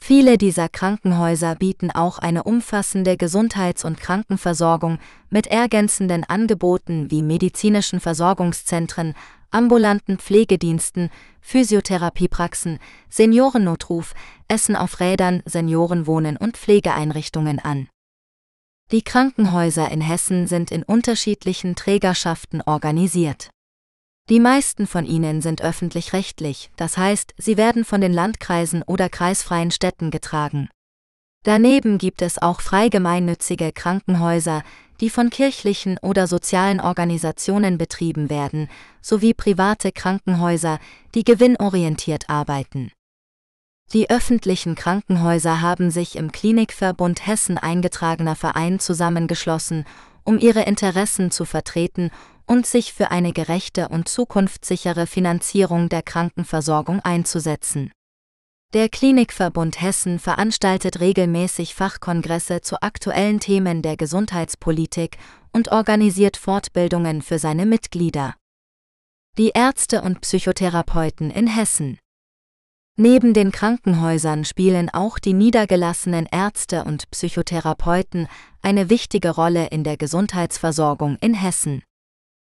Viele dieser Krankenhäuser bieten auch eine umfassende Gesundheits- und Krankenversorgung mit ergänzenden Angeboten wie medizinischen Versorgungszentren, ambulanten Pflegediensten, Physiotherapiepraxen, Seniorennotruf, Essen auf Rädern, Seniorenwohnen und Pflegeeinrichtungen an. Die Krankenhäuser in Hessen sind in unterschiedlichen Trägerschaften organisiert. Die meisten von ihnen sind öffentlich-rechtlich, das heißt, sie werden von den Landkreisen oder kreisfreien Städten getragen. Daneben gibt es auch frei gemeinnützige Krankenhäuser, die von kirchlichen oder sozialen Organisationen betrieben werden, sowie private Krankenhäuser, die gewinnorientiert arbeiten. Die öffentlichen Krankenhäuser haben sich im Klinikverbund Hessen eingetragener Verein zusammengeschlossen, um ihre Interessen zu vertreten und sich für eine gerechte und zukunftssichere Finanzierung der Krankenversorgung einzusetzen. Der Klinikverbund Hessen veranstaltet regelmäßig Fachkongresse zu aktuellen Themen der Gesundheitspolitik und organisiert Fortbildungen für seine Mitglieder. Die Ärzte und Psychotherapeuten in Hessen Neben den Krankenhäusern spielen auch die niedergelassenen Ärzte und Psychotherapeuten eine wichtige Rolle in der Gesundheitsversorgung in Hessen.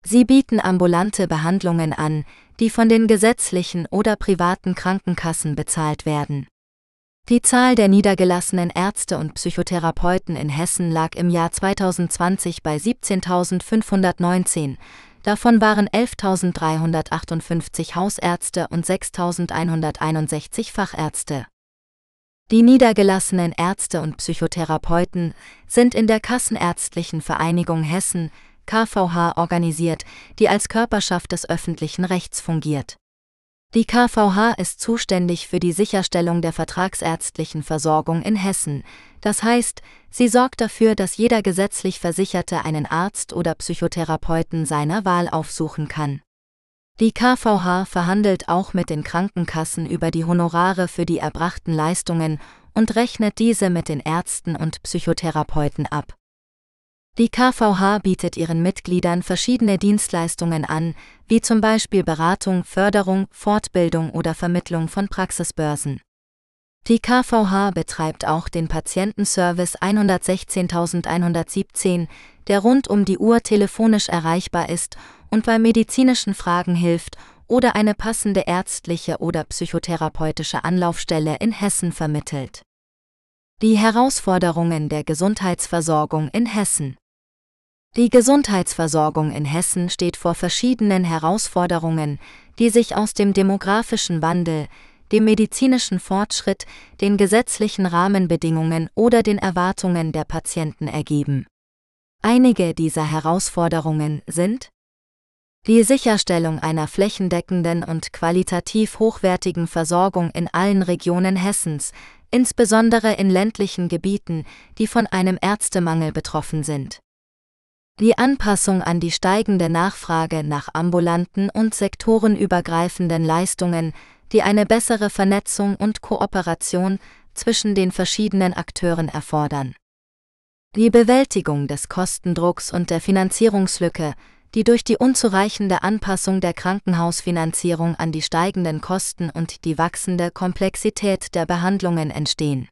Sie bieten ambulante Behandlungen an, die von den gesetzlichen oder privaten Krankenkassen bezahlt werden. Die Zahl der niedergelassenen Ärzte und Psychotherapeuten in Hessen lag im Jahr 2020 bei 17.519, Davon waren 11.358 Hausärzte und 6.161 Fachärzte. Die niedergelassenen Ärzte und Psychotherapeuten sind in der Kassenärztlichen Vereinigung Hessen KVH organisiert, die als Körperschaft des öffentlichen Rechts fungiert. Die KVH ist zuständig für die Sicherstellung der vertragsärztlichen Versorgung in Hessen, das heißt, sie sorgt dafür, dass jeder gesetzlich Versicherte einen Arzt oder Psychotherapeuten seiner Wahl aufsuchen kann. Die KVH verhandelt auch mit den Krankenkassen über die Honorare für die erbrachten Leistungen und rechnet diese mit den Ärzten und Psychotherapeuten ab. Die KVH bietet ihren Mitgliedern verschiedene Dienstleistungen an, wie zum Beispiel Beratung, Förderung, Fortbildung oder Vermittlung von Praxisbörsen. Die KVH betreibt auch den Patientenservice 116117, der rund um die Uhr telefonisch erreichbar ist und bei medizinischen Fragen hilft oder eine passende ärztliche oder psychotherapeutische Anlaufstelle in Hessen vermittelt. Die Herausforderungen der Gesundheitsversorgung in Hessen die Gesundheitsversorgung in Hessen steht vor verschiedenen Herausforderungen, die sich aus dem demografischen Wandel, dem medizinischen Fortschritt, den gesetzlichen Rahmenbedingungen oder den Erwartungen der Patienten ergeben. Einige dieser Herausforderungen sind die Sicherstellung einer flächendeckenden und qualitativ hochwertigen Versorgung in allen Regionen Hessens, insbesondere in ländlichen Gebieten, die von einem Ärztemangel betroffen sind Die Anpassung an die steigende Nachfrage nach ambulanten und sektorenübergreifenden Leistungen, die eine bessere Vernetzung und Kooperation zwischen den verschiedenen Akteuren erfordern. Die Bewältigung des Kostendrucks und der Finanzierungslücke, die durch die unzureichende Anpassung der Krankenhausfinanzierung an die steigenden Kosten und die wachsende Komplexität der Behandlungen entstehen.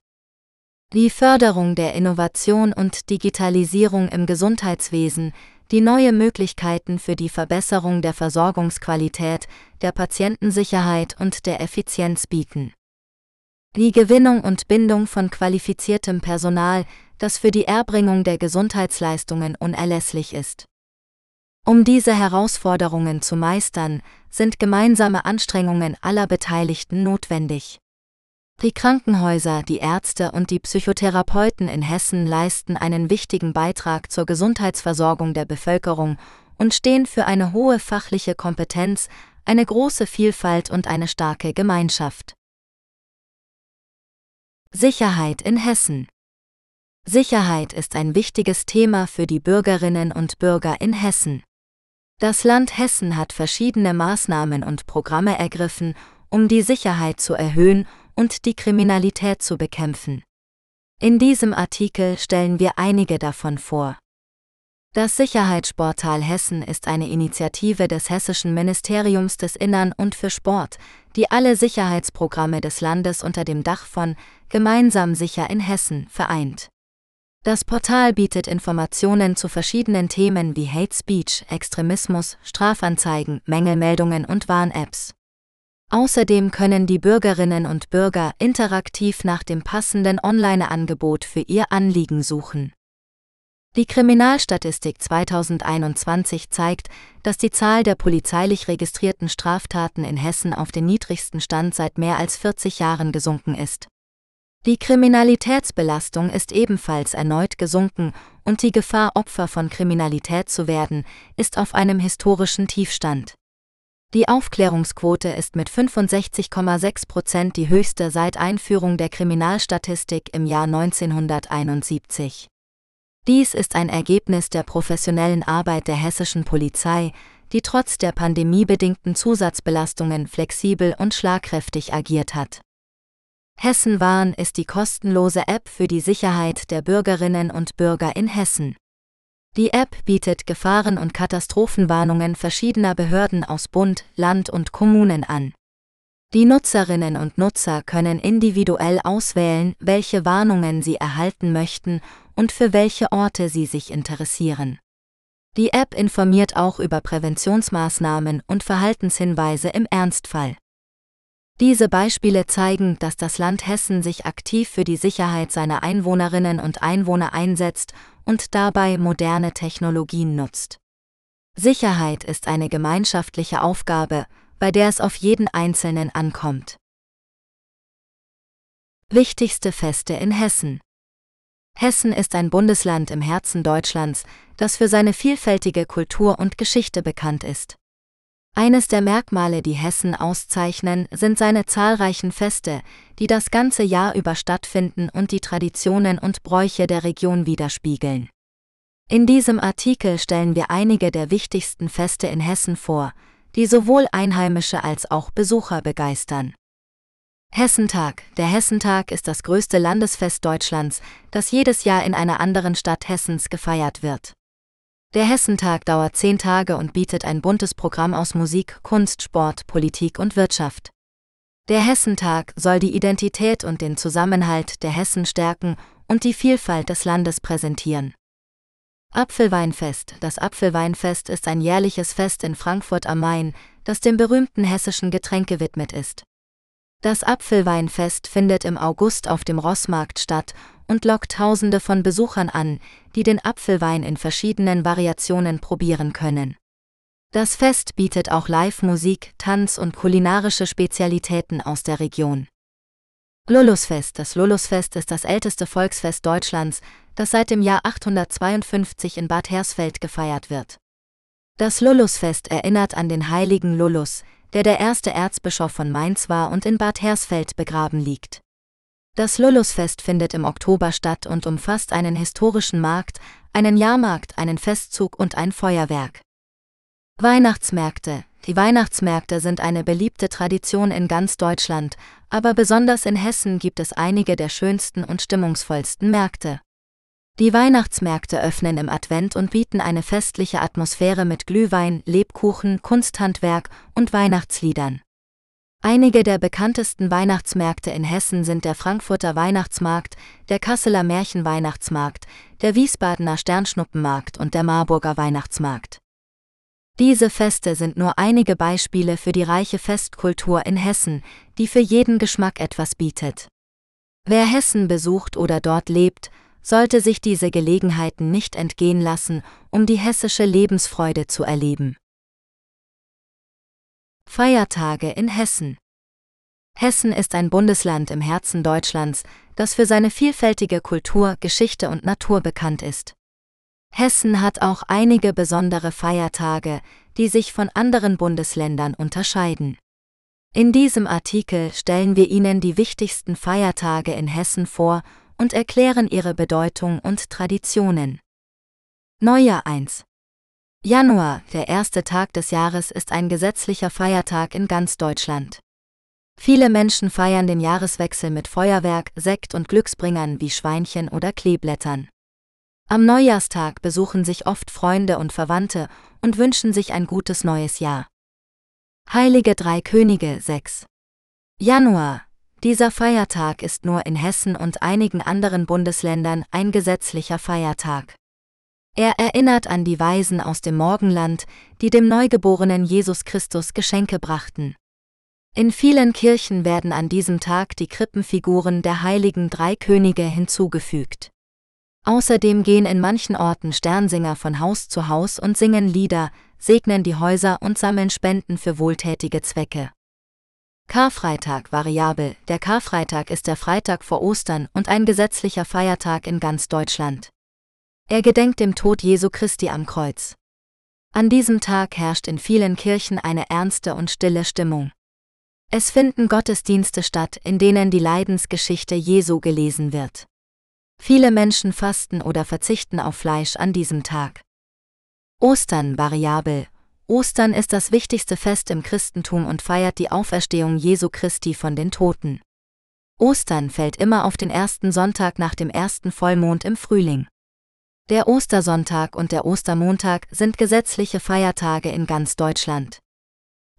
Die Förderung der Innovation und Digitalisierung im Gesundheitswesen, die neue Möglichkeiten für die Verbesserung der Versorgungsqualität, der Patientensicherheit und der Effizienz bieten. Die Gewinnung und Bindung von qualifiziertem Personal, das für die Erbringung der Gesundheitsleistungen unerlässlich ist. Um diese Herausforderungen zu meistern, sind gemeinsame Anstrengungen aller Beteiligten notwendig. Die Krankenhäuser, die Ärzte und die Psychotherapeuten in Hessen leisten einen wichtigen Beitrag zur Gesundheitsversorgung der Bevölkerung und stehen für eine hohe fachliche Kompetenz, eine große Vielfalt und eine starke Gemeinschaft. Sicherheit in Hessen Sicherheit ist ein wichtiges Thema für die Bürgerinnen und Bürger in Hessen. Das Land Hessen hat verschiedene Maßnahmen und Programme ergriffen, um die Sicherheit zu erhöhen und die Kriminalität zu bekämpfen. In diesem Artikel stellen wir einige davon vor. Das Sicherheitsportal Hessen ist eine Initiative des Hessischen Ministeriums des Innern und für Sport, die alle Sicherheitsprogramme des Landes unter dem Dach von Gemeinsam sicher in Hessen vereint. Das Portal bietet Informationen zu verschiedenen Themen wie Hate Speech, Extremismus, Strafanzeigen, Mängelmeldungen und Warn-Apps. Außerdem können die Bürgerinnen und Bürger interaktiv nach dem passenden Online-Angebot für ihr Anliegen suchen. Die Kriminalstatistik 2021 zeigt, dass die Zahl der polizeilich registrierten Straftaten in Hessen auf den niedrigsten Stand seit mehr als 40 Jahren gesunken ist. Die Kriminalitätsbelastung ist ebenfalls erneut gesunken und die Gefahr, Opfer von Kriminalität zu werden, ist auf einem historischen Tiefstand. Die Aufklärungsquote ist mit 65,6 Prozent die höchste seit Einführung der Kriminalstatistik im Jahr 1971. Dies ist ein Ergebnis der professionellen Arbeit der hessischen Polizei, die trotz der pandemiebedingten Zusatzbelastungen flexibel und schlagkräftig agiert hat. Hessen Warn ist die kostenlose App für die Sicherheit der Bürgerinnen und Bürger in Hessen. Die App bietet Gefahren- und Katastrophenwarnungen verschiedener Behörden aus Bund, Land und Kommunen an. Die Nutzerinnen und Nutzer können individuell auswählen, welche Warnungen sie erhalten möchten und für welche Orte sie sich interessieren. Die App informiert auch über Präventionsmaßnahmen und Verhaltenshinweise im Ernstfall. Diese Beispiele zeigen, dass das Land Hessen sich aktiv für die Sicherheit seiner Einwohnerinnen und Einwohner einsetzt und dabei moderne Technologien nutzt. Sicherheit ist eine gemeinschaftliche Aufgabe, bei der es auf jeden Einzelnen ankommt. Wichtigste Feste in Hessen Hessen ist ein Bundesland im Herzen Deutschlands, das für seine vielfältige Kultur und Geschichte bekannt ist. Eines der Merkmale, die Hessen auszeichnen, sind seine zahlreichen Feste, die das ganze Jahr über stattfinden und die Traditionen und Bräuche der Region widerspiegeln. In diesem Artikel stellen wir einige der wichtigsten Feste in Hessen vor, die sowohl Einheimische als auch Besucher begeistern. Hessentag. Der Hessentag ist das größte Landesfest Deutschlands, das jedes Jahr in einer anderen Stadt Hessens gefeiert wird. Der Hessentag dauert zehn Tage und bietet ein buntes Programm aus Musik, Kunst, Sport, Politik und Wirtschaft. Der Hessentag soll die Identität und den Zusammenhalt der Hessen stärken und die Vielfalt des Landes präsentieren. Apfelweinfest Das Apfelweinfest ist ein jährliches Fest in Frankfurt am Main, das dem berühmten hessischen Getränk gewidmet ist. Das Apfelweinfest findet im August auf dem Rossmarkt statt und lockt Tausende von Besuchern an, die den Apfelwein in verschiedenen Variationen probieren können. Das Fest bietet auch Live-Musik, Tanz und kulinarische Spezialitäten aus der Region. Lulusfest Das Lulusfest ist das älteste Volksfest Deutschlands, das seit dem Jahr 852 in Bad Hersfeld gefeiert wird. Das Lulusfest erinnert an den heiligen Lullus, der der erste Erzbischof von Mainz war und in Bad Hersfeld begraben liegt. Das Lulusfest findet im Oktober statt und umfasst einen historischen Markt, einen Jahrmarkt, einen Festzug und ein Feuerwerk. Weihnachtsmärkte. Die Weihnachtsmärkte sind eine beliebte Tradition in ganz Deutschland, aber besonders in Hessen gibt es einige der schönsten und stimmungsvollsten Märkte. Die Weihnachtsmärkte öffnen im Advent und bieten eine festliche Atmosphäre mit Glühwein, Lebkuchen, Kunsthandwerk und Weihnachtsliedern. Einige der bekanntesten Weihnachtsmärkte in Hessen sind der Frankfurter Weihnachtsmarkt, der Kasseler Märchenweihnachtsmarkt, der Wiesbadener Sternschnuppenmarkt und der Marburger Weihnachtsmarkt. Diese Feste sind nur einige Beispiele für die reiche Festkultur in Hessen, die für jeden Geschmack etwas bietet. Wer Hessen besucht oder dort lebt, sollte sich diese Gelegenheiten nicht entgehen lassen, um die hessische Lebensfreude zu erleben. Feiertage in Hessen Hessen ist ein Bundesland im Herzen Deutschlands, das für seine vielfältige Kultur, Geschichte und Natur bekannt ist. Hessen hat auch einige besondere Feiertage, die sich von anderen Bundesländern unterscheiden. In diesem Artikel stellen wir Ihnen die wichtigsten Feiertage in Hessen vor und erklären ihre Bedeutung und Traditionen. Neujahr 1 Januar, der erste Tag des Jahres, ist ein gesetzlicher Feiertag in ganz Deutschland. Viele Menschen feiern den Jahreswechsel mit Feuerwerk, Sekt und Glücksbringern wie Schweinchen oder Kleeblättern. Am Neujahrstag besuchen sich oft Freunde und Verwandte und wünschen sich ein gutes neues Jahr. Heilige Drei Könige 6 Januar. Dieser Feiertag ist nur in Hessen und einigen anderen Bundesländern ein gesetzlicher Feiertag. Er erinnert an die Weisen aus dem Morgenland, die dem neugeborenen Jesus Christus Geschenke brachten. In vielen Kirchen werden an diesem Tag die Krippenfiguren der heiligen drei Könige hinzugefügt. Außerdem gehen in manchen Orten Sternsinger von Haus zu Haus und singen Lieder, segnen die Häuser und sammeln Spenden für wohltätige Zwecke. Karfreitag variabel. Der Karfreitag ist der Freitag vor Ostern und ein gesetzlicher Feiertag in ganz Deutschland. Er gedenkt dem Tod Jesu Christi am Kreuz. An diesem Tag herrscht in vielen Kirchen eine ernste und stille Stimmung. Es finden Gottesdienste statt, in denen die Leidensgeschichte Jesu gelesen wird. Viele Menschen fasten oder verzichten auf Fleisch an diesem Tag. Ostern variabel. Ostern ist das wichtigste Fest im Christentum und feiert die Auferstehung Jesu Christi von den Toten. Ostern fällt immer auf den ersten Sonntag nach dem ersten Vollmond im Frühling. Der Ostersonntag und der Ostermontag sind gesetzliche Feiertage in ganz Deutschland.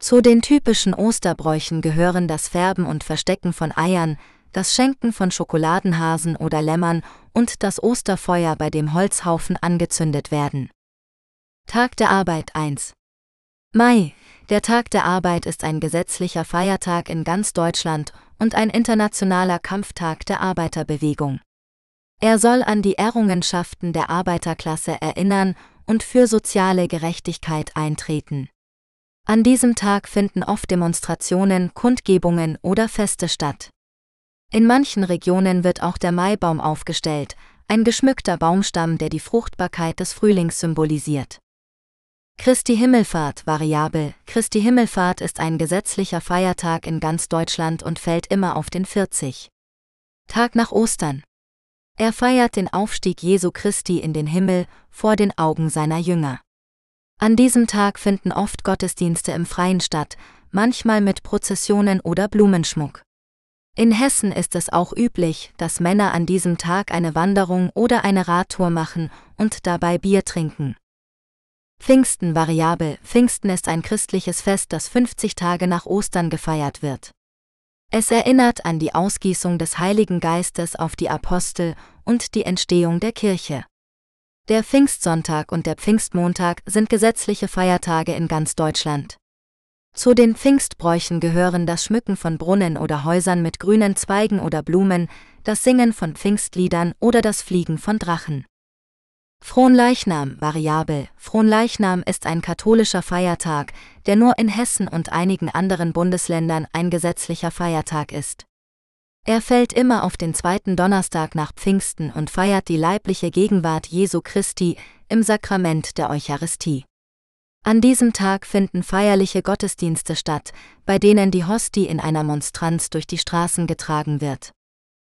Zu den typischen Osterbräuchen gehören das Färben und Verstecken von Eiern, das Schenken von Schokoladenhasen oder Lämmern und das Osterfeuer, bei dem Holzhaufen angezündet werden. Tag der Arbeit 1 Mai, der Tag der Arbeit ist ein gesetzlicher Feiertag in ganz Deutschland und ein internationaler Kampftag der Arbeiterbewegung. Er soll an die Errungenschaften der Arbeiterklasse erinnern und für soziale Gerechtigkeit eintreten. An diesem Tag finden oft Demonstrationen, Kundgebungen oder Feste statt. In manchen Regionen wird auch der Maibaum aufgestellt, ein geschmückter Baumstamm, der die Fruchtbarkeit des Frühlings symbolisiert. Christi Himmelfahrt variabel. Christi Himmelfahrt ist ein gesetzlicher Feiertag in ganz Deutschland und fällt immer auf den 40. Tag nach Ostern. Er feiert den Aufstieg Jesu Christi in den Himmel vor den Augen seiner Jünger. An diesem Tag finden oft Gottesdienste im Freien statt, manchmal mit Prozessionen oder Blumenschmuck. In Hessen ist es auch üblich, dass Männer an diesem Tag eine Wanderung oder eine Radtour machen und dabei Bier trinken. Pfingsten variabel. Pfingsten ist ein christliches Fest, das 50 Tage nach Ostern gefeiert wird. Es erinnert an die Ausgießung des Heiligen Geistes auf die Apostel und die Entstehung der Kirche. Der Pfingstsonntag und der Pfingstmontag sind gesetzliche Feiertage in ganz Deutschland. Zu den Pfingstbräuchen gehören das Schmücken von Brunnen oder Häusern mit grünen Zweigen oder Blumen, das Singen von Pfingstliedern oder das Fliegen von Drachen. Fronleichnam variabel. Fronleichnam ist ein katholischer Feiertag, der nur in Hessen und einigen anderen Bundesländern ein gesetzlicher Feiertag ist. Er fällt immer auf den zweiten Donnerstag nach Pfingsten und feiert die leibliche Gegenwart Jesu Christi im Sakrament der Eucharistie. An diesem Tag finden feierliche Gottesdienste statt, bei denen die Hostie in einer Monstranz durch die Straßen getragen wird.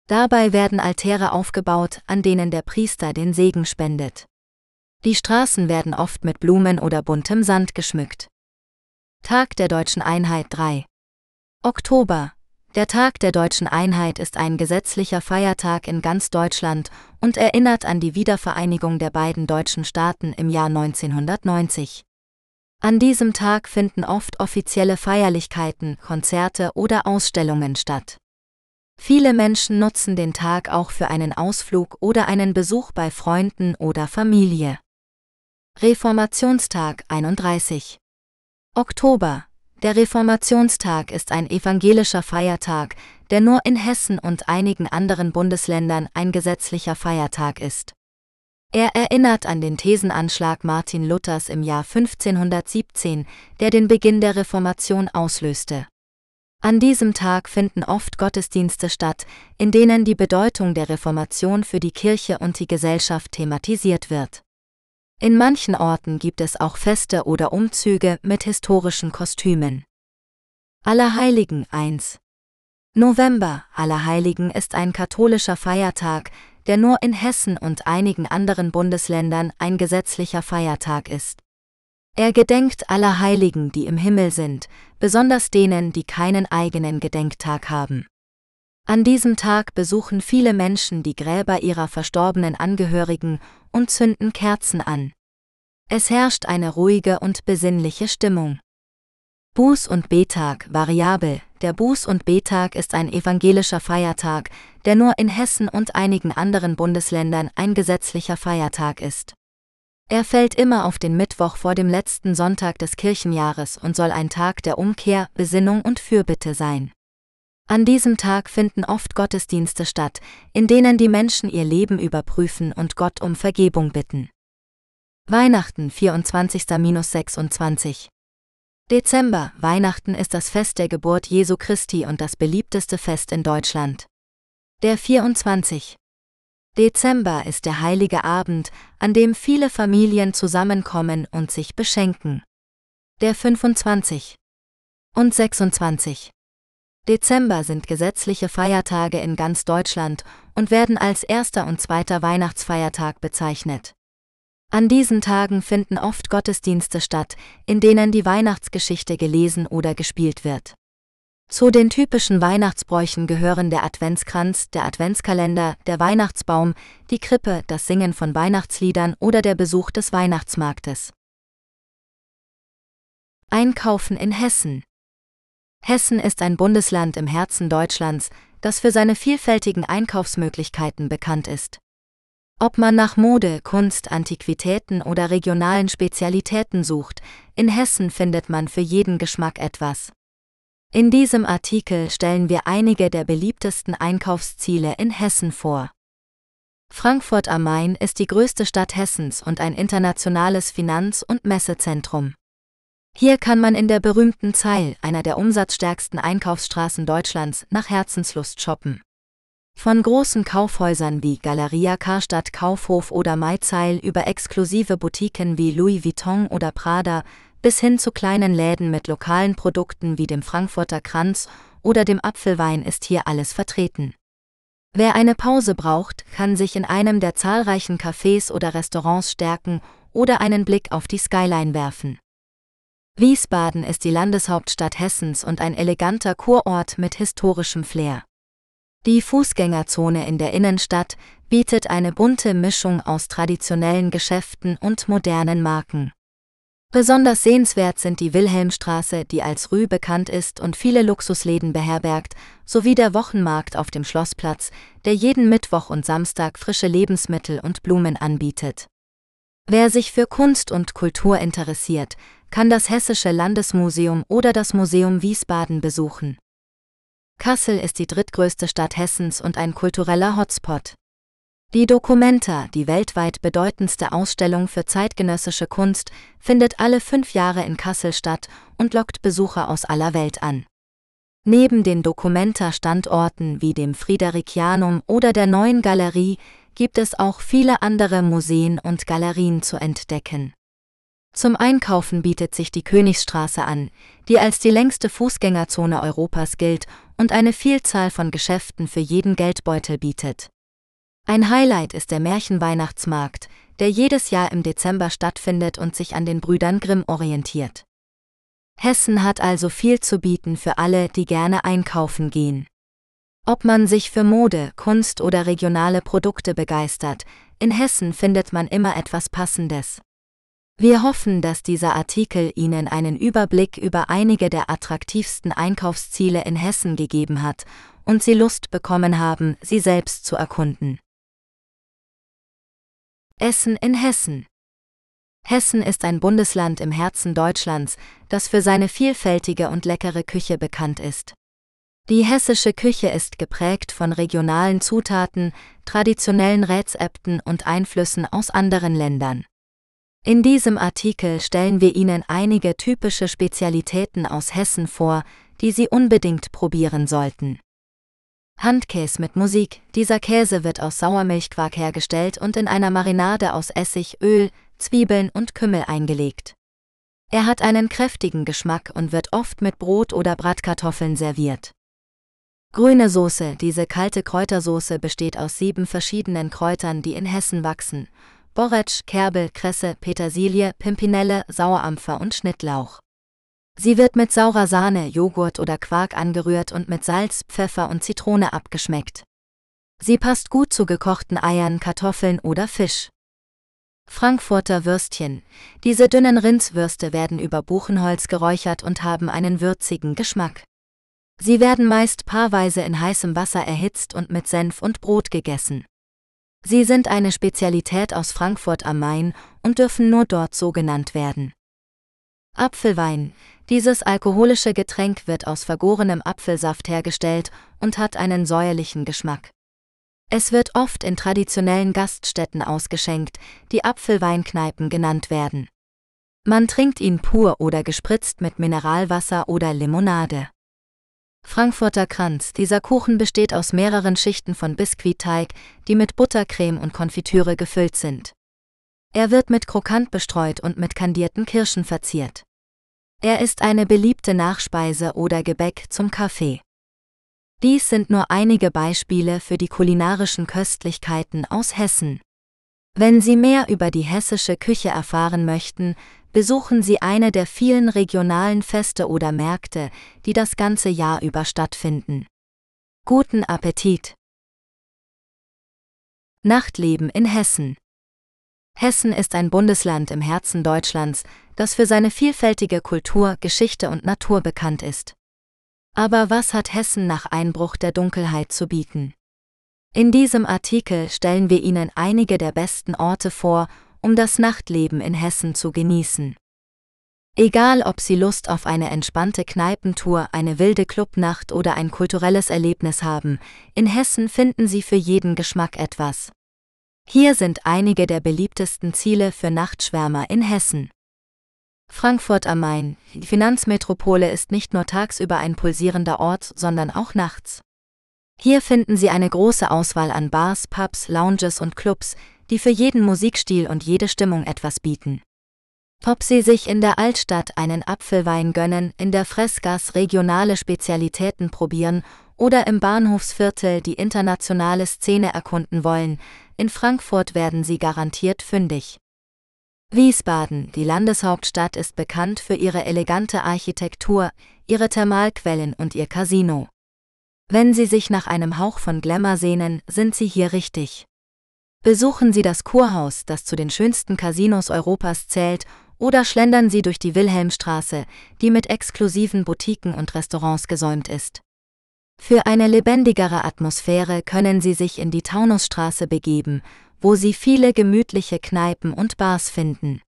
Dabei werden Altäre aufgebaut, an denen der Priester den Segen spendet. Die Straßen werden oft mit Blumen oder buntem Sand geschmückt. Tag der deutschen Einheit 3. Oktober. Der Tag der deutschen Einheit ist ein gesetzlicher Feiertag in ganz Deutschland und erinnert an die Wiedervereinigung der beiden deutschen Staaten im Jahr 1990. An diesem Tag finden oft offizielle Feierlichkeiten, Konzerte oder Ausstellungen statt. Viele Menschen nutzen den Tag auch für einen Ausflug oder einen Besuch bei Freunden oder Familie. Reformationstag 31. Oktober. Der Reformationstag ist ein evangelischer Feiertag, der nur in Hessen und einigen anderen Bundesländern ein gesetzlicher Feiertag ist. Er erinnert an den Thesenanschlag Martin Luthers im Jahr 1517, der den Beginn der Reformation auslöste. An diesem Tag finden oft Gottesdienste statt, in denen die Bedeutung der Reformation für die Kirche und die Gesellschaft thematisiert wird. In manchen Orten gibt es auch Feste oder Umzüge mit historischen Kostümen. Allerheiligen 1. November Allerheiligen ist ein katholischer Feiertag, der nur in Hessen und einigen anderen Bundesländern ein gesetzlicher Feiertag ist. Er gedenkt aller Heiligen, die im Himmel sind, besonders denen, die keinen eigenen Gedenktag haben. An diesem Tag besuchen viele Menschen die Gräber ihrer verstorbenen Angehörigen und zünden Kerzen an. Es herrscht eine ruhige und besinnliche Stimmung. Buß- und Betag variabel. Der Buß- und Betag ist ein evangelischer Feiertag, der nur in Hessen und einigen anderen Bundesländern ein gesetzlicher Feiertag ist. Er fällt immer auf den Mittwoch vor dem letzten Sonntag des Kirchenjahres und soll ein Tag der Umkehr, Besinnung und Fürbitte sein. An diesem Tag finden oft Gottesdienste statt, in denen die Menschen ihr Leben überprüfen und Gott um Vergebung bitten. Weihnachten 24-26 Dezember Weihnachten ist das Fest der Geburt Jesu Christi und das beliebteste Fest in Deutschland. Der 24. Dezember ist der heilige Abend, an dem viele Familien zusammenkommen und sich beschenken. Der 25. und 26. Dezember sind gesetzliche Feiertage in ganz Deutschland und werden als erster und zweiter Weihnachtsfeiertag bezeichnet. An diesen Tagen finden oft Gottesdienste statt, in denen die Weihnachtsgeschichte gelesen oder gespielt wird. Zu den typischen Weihnachtsbräuchen gehören der Adventskranz, der Adventskalender, der Weihnachtsbaum, die Krippe, das Singen von Weihnachtsliedern oder der Besuch des Weihnachtsmarktes. Einkaufen in Hessen Hessen ist ein Bundesland im Herzen Deutschlands, das für seine vielfältigen Einkaufsmöglichkeiten bekannt ist. Ob man nach Mode, Kunst, Antiquitäten oder regionalen Spezialitäten sucht, in Hessen findet man für jeden Geschmack etwas. In diesem Artikel stellen wir einige der beliebtesten Einkaufsziele in Hessen vor. Frankfurt am Main ist die größte Stadt Hessens und ein internationales Finanz- und Messezentrum. Hier kann man in der berühmten Zeil, einer der umsatzstärksten Einkaufsstraßen Deutschlands, nach Herzenslust shoppen. Von großen Kaufhäusern wie Galeria Karstadt Kaufhof oder Maizeil über exklusive Boutiquen wie Louis Vuitton oder Prada bis hin zu kleinen Läden mit lokalen Produkten wie dem Frankfurter Kranz oder dem Apfelwein ist hier alles vertreten. Wer eine Pause braucht, kann sich in einem der zahlreichen Cafés oder Restaurants stärken oder einen Blick auf die Skyline werfen. Wiesbaden ist die Landeshauptstadt Hessens und ein eleganter Kurort mit historischem Flair. Die Fußgängerzone in der Innenstadt bietet eine bunte Mischung aus traditionellen Geschäften und modernen Marken. Besonders sehenswert sind die Wilhelmstraße, die als Rue bekannt ist und viele Luxusläden beherbergt, sowie der Wochenmarkt auf dem Schlossplatz, der jeden Mittwoch und Samstag frische Lebensmittel und Blumen anbietet. Wer sich für Kunst und Kultur interessiert, kann das Hessische Landesmuseum oder das Museum Wiesbaden besuchen. Kassel ist die drittgrößte Stadt Hessens und ein kultureller Hotspot. Die Documenta, die weltweit bedeutendste Ausstellung für zeitgenössische Kunst, findet alle fünf Jahre in Kassel statt und lockt Besucher aus aller Welt an. Neben den Documenta-Standorten wie dem Fridericianum oder der Neuen Galerie gibt es auch viele andere Museen und Galerien zu entdecken. Zum Einkaufen bietet sich die Königsstraße an, die als die längste Fußgängerzone Europas gilt und eine Vielzahl von Geschäften für jeden Geldbeutel bietet. Ein Highlight ist der Märchenweihnachtsmarkt, der jedes Jahr im Dezember stattfindet und sich an den Brüdern Grimm orientiert. Hessen hat also viel zu bieten für alle, die gerne einkaufen gehen. Ob man sich für Mode, Kunst oder regionale Produkte begeistert, in Hessen findet man immer etwas Passendes. Wir hoffen, dass dieser Artikel Ihnen einen Überblick über einige der attraktivsten Einkaufsziele in Hessen gegeben hat und Sie Lust bekommen haben, sie selbst zu erkunden. Essen in Hessen Hessen ist ein Bundesland im Herzen Deutschlands, das für seine vielfältige und leckere Küche bekannt ist. Die hessische Küche ist geprägt von regionalen Zutaten, traditionellen Rezepten und Einflüssen aus anderen Ländern. In diesem Artikel stellen wir Ihnen einige typische Spezialitäten aus Hessen vor, die Sie unbedingt probieren sollten. Handkäse mit Musik. Dieser Käse wird aus Sauermilchquark hergestellt und in einer Marinade aus Essig, Öl, Zwiebeln und Kümmel eingelegt. Er hat einen kräftigen Geschmack und wird oft mit Brot oder Bratkartoffeln serviert. Grüne Soße. Diese kalte Kräutersoße besteht aus sieben verschiedenen Kräutern, die in Hessen wachsen. Borretsch, Kerbel, Kresse, Petersilie, Pimpinelle, Sauerampfer und Schnittlauch. Sie wird mit saurer Sahne, Joghurt oder Quark angerührt und mit Salz, Pfeffer und Zitrone abgeschmeckt. Sie passt gut zu gekochten Eiern, Kartoffeln oder Fisch. Frankfurter Würstchen. Diese dünnen Rindswürste werden über Buchenholz geräuchert und haben einen würzigen Geschmack. Sie werden meist paarweise in heißem Wasser erhitzt und mit Senf und Brot gegessen. Sie sind eine Spezialität aus Frankfurt am Main und dürfen nur dort so genannt werden. Apfelwein. Dieses alkoholische Getränk wird aus vergorenem Apfelsaft hergestellt und hat einen säuerlichen Geschmack. Es wird oft in traditionellen Gaststätten ausgeschenkt, die Apfelweinkneipen genannt werden. Man trinkt ihn pur oder gespritzt mit Mineralwasser oder Limonade. Frankfurter Kranz. Dieser Kuchen besteht aus mehreren Schichten von Biskuitteig, die mit Buttercreme und Konfitüre gefüllt sind. Er wird mit Krokant bestreut und mit kandierten Kirschen verziert. Er ist eine beliebte Nachspeise oder Gebäck zum Kaffee. Dies sind nur einige Beispiele für die kulinarischen Köstlichkeiten aus Hessen. Wenn Sie mehr über die hessische Küche erfahren möchten, besuchen Sie eine der vielen regionalen Feste oder Märkte, die das ganze Jahr über stattfinden. Guten Appetit! Nachtleben in Hessen Hessen ist ein Bundesland im Herzen Deutschlands, das für seine vielfältige Kultur, Geschichte und Natur bekannt ist. Aber was hat Hessen nach Einbruch der Dunkelheit zu bieten? In diesem Artikel stellen wir Ihnen einige der besten Orte vor, um das Nachtleben in Hessen zu genießen. Egal ob Sie Lust auf eine entspannte Kneipentour, eine wilde Clubnacht oder ein kulturelles Erlebnis haben, in Hessen finden Sie für jeden Geschmack etwas. Hier sind einige der beliebtesten Ziele für Nachtschwärmer in Hessen. Frankfurt am Main, die Finanzmetropole ist nicht nur tagsüber ein pulsierender Ort, sondern auch nachts. Hier finden Sie eine große Auswahl an Bars, Pubs, Lounges und Clubs, die für jeden Musikstil und jede Stimmung etwas bieten. Ob Sie sich in der Altstadt einen Apfelwein gönnen, in der Fressgas regionale Spezialitäten probieren oder im Bahnhofsviertel die internationale Szene erkunden wollen, in Frankfurt werden Sie garantiert fündig. Wiesbaden, die Landeshauptstadt, ist bekannt für ihre elegante Architektur, ihre Thermalquellen und ihr Casino. Wenn Sie sich nach einem Hauch von Glamour sehnen, sind Sie hier richtig. Besuchen Sie das Kurhaus, das zu den schönsten Casinos Europas zählt, oder schlendern Sie durch die Wilhelmstraße, die mit exklusiven Boutiquen und Restaurants gesäumt ist. Für eine lebendigere Atmosphäre können Sie sich in die Taunusstraße begeben, wo Sie viele gemütliche Kneipen und Bars finden.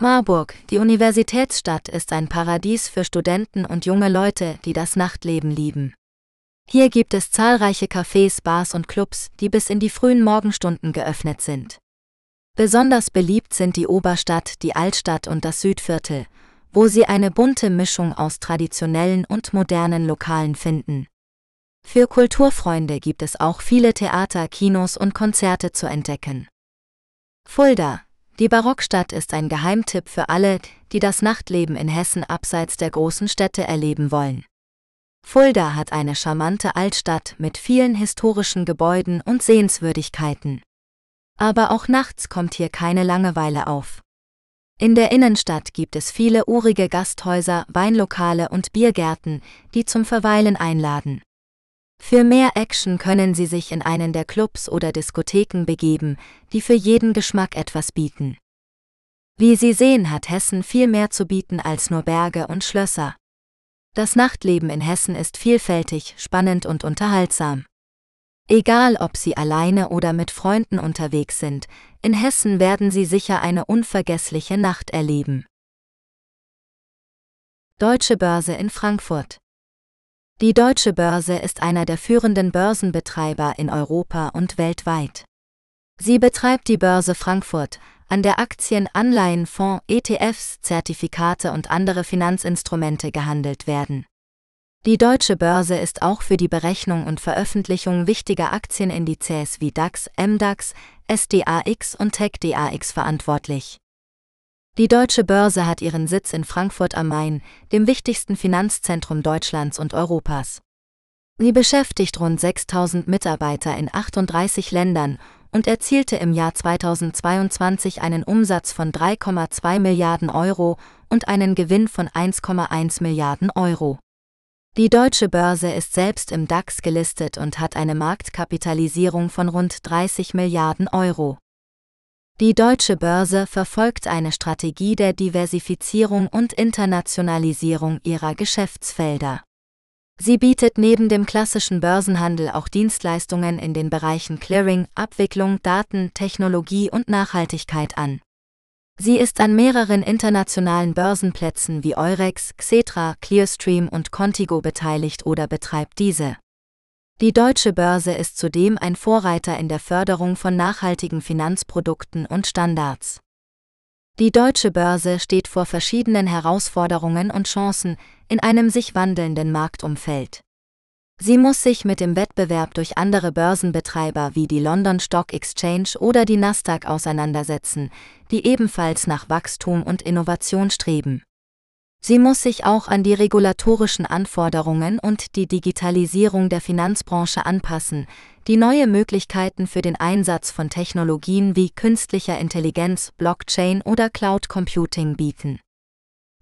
Marburg, die Universitätsstadt, ist ein Paradies für Studenten und junge Leute, die das Nachtleben lieben. Hier gibt es zahlreiche Cafés, Bars und Clubs, die bis in die frühen Morgenstunden geöffnet sind. Besonders beliebt sind die Oberstadt, die Altstadt und das Südviertel, wo Sie eine bunte Mischung aus traditionellen und modernen Lokalen finden. Für Kulturfreunde gibt es auch viele Theater, Kinos und Konzerte zu entdecken. Fulda, die Barockstadt ist ein Geheimtipp für alle, die das Nachtleben in Hessen abseits der großen Städte erleben wollen. Fulda hat eine charmante Altstadt mit vielen historischen Gebäuden und Sehenswürdigkeiten. Aber auch nachts kommt hier keine Langeweile auf. In der Innenstadt gibt es viele urige Gasthäuser, Weinlokale und Biergärten, die zum Verweilen einladen. Für mehr Action können Sie sich in einen der Clubs oder Diskotheken begeben, die für jeden Geschmack etwas bieten. Wie Sie sehen, hat Hessen viel mehr zu bieten als nur Berge und Schlösser. Das Nachtleben in Hessen ist vielfältig, spannend und unterhaltsam. Egal ob Sie alleine oder mit Freunden unterwegs sind, in Hessen werden Sie sicher eine unvergessliche Nacht erleben. Deutsche Börse in Frankfurt die Deutsche Börse ist einer der führenden Börsenbetreiber in Europa und weltweit. Sie betreibt die Börse Frankfurt, an der Aktien, Anleihen, Fonds, ETFs, Zertifikate und andere Finanzinstrumente gehandelt werden. Die Deutsche Börse ist auch für die Berechnung und Veröffentlichung wichtiger Aktienindizes wie DAX, MDAX, SDAX und TechDAX verantwortlich. Die Deutsche Börse hat ihren Sitz in Frankfurt am Main, dem wichtigsten Finanzzentrum Deutschlands und Europas. Sie beschäftigt rund 6000 Mitarbeiter in 38 Ländern und erzielte im Jahr 2022 einen Umsatz von 3,2 Milliarden Euro und einen Gewinn von 1,1 Milliarden Euro. Die deutsche Börse ist selbst im DAX gelistet und hat eine Marktkapitalisierung von rund 30 Milliarden Euro. Die deutsche Börse verfolgt eine Strategie der Diversifizierung und Internationalisierung ihrer Geschäftsfelder. Sie bietet neben dem klassischen Börsenhandel auch Dienstleistungen in den Bereichen Clearing, Abwicklung, Daten, Technologie und Nachhaltigkeit an. Sie ist an mehreren internationalen Börsenplätzen wie Eurex, Xetra, Clearstream und Contigo beteiligt oder betreibt diese. Die deutsche Börse ist zudem ein Vorreiter in der Förderung von nachhaltigen Finanzprodukten und Standards. Die deutsche Börse steht vor verschiedenen Herausforderungen und Chancen in einem sich wandelnden Marktumfeld. Sie muss sich mit dem Wettbewerb durch andere Börsenbetreiber wie die London Stock Exchange oder die Nasdaq auseinandersetzen, die ebenfalls nach Wachstum und Innovation streben. Sie muss sich auch an die regulatorischen Anforderungen und die Digitalisierung der Finanzbranche anpassen, die neue Möglichkeiten für den Einsatz von Technologien wie künstlicher Intelligenz, Blockchain oder Cloud Computing bieten.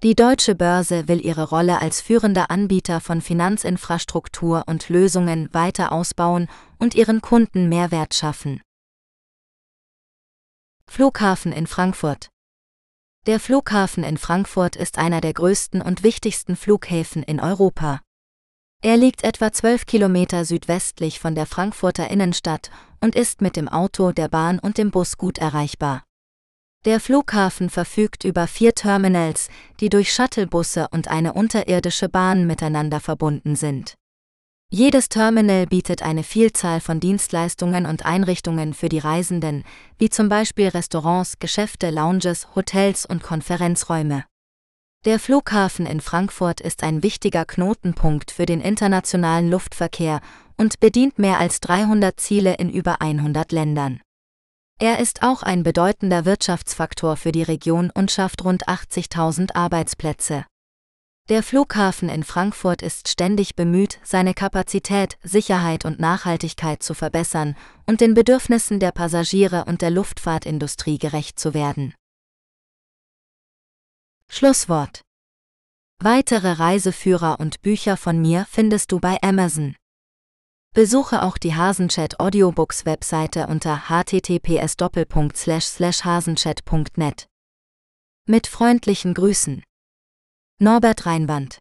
Die deutsche Börse will ihre Rolle als führender Anbieter von Finanzinfrastruktur und Lösungen weiter ausbauen und ihren Kunden Mehrwert schaffen. Flughafen in Frankfurt der Flughafen in Frankfurt ist einer der größten und wichtigsten Flughäfen in Europa. Er liegt etwa 12 Kilometer südwestlich von der Frankfurter Innenstadt und ist mit dem Auto, der Bahn und dem Bus gut erreichbar. Der Flughafen verfügt über vier Terminals, die durch Shuttlebusse und eine unterirdische Bahn miteinander verbunden sind. Jedes Terminal bietet eine Vielzahl von Dienstleistungen und Einrichtungen für die Reisenden, wie zum Beispiel Restaurants, Geschäfte, Lounges, Hotels und Konferenzräume. Der Flughafen in Frankfurt ist ein wichtiger Knotenpunkt für den internationalen Luftverkehr und bedient mehr als 300 Ziele in über 100 Ländern. Er ist auch ein bedeutender Wirtschaftsfaktor für die Region und schafft rund 80.000 Arbeitsplätze. Der Flughafen in Frankfurt ist ständig bemüht, seine Kapazität, Sicherheit und Nachhaltigkeit zu verbessern und den Bedürfnissen der Passagiere und der Luftfahrtindustrie gerecht zu werden. Schlusswort Weitere Reiseführer und Bücher von mir findest du bei Amazon. Besuche auch die Hasenchat Audiobooks Webseite unter https hasenchat.net. Mit freundlichen Grüßen. Norbert Reinwand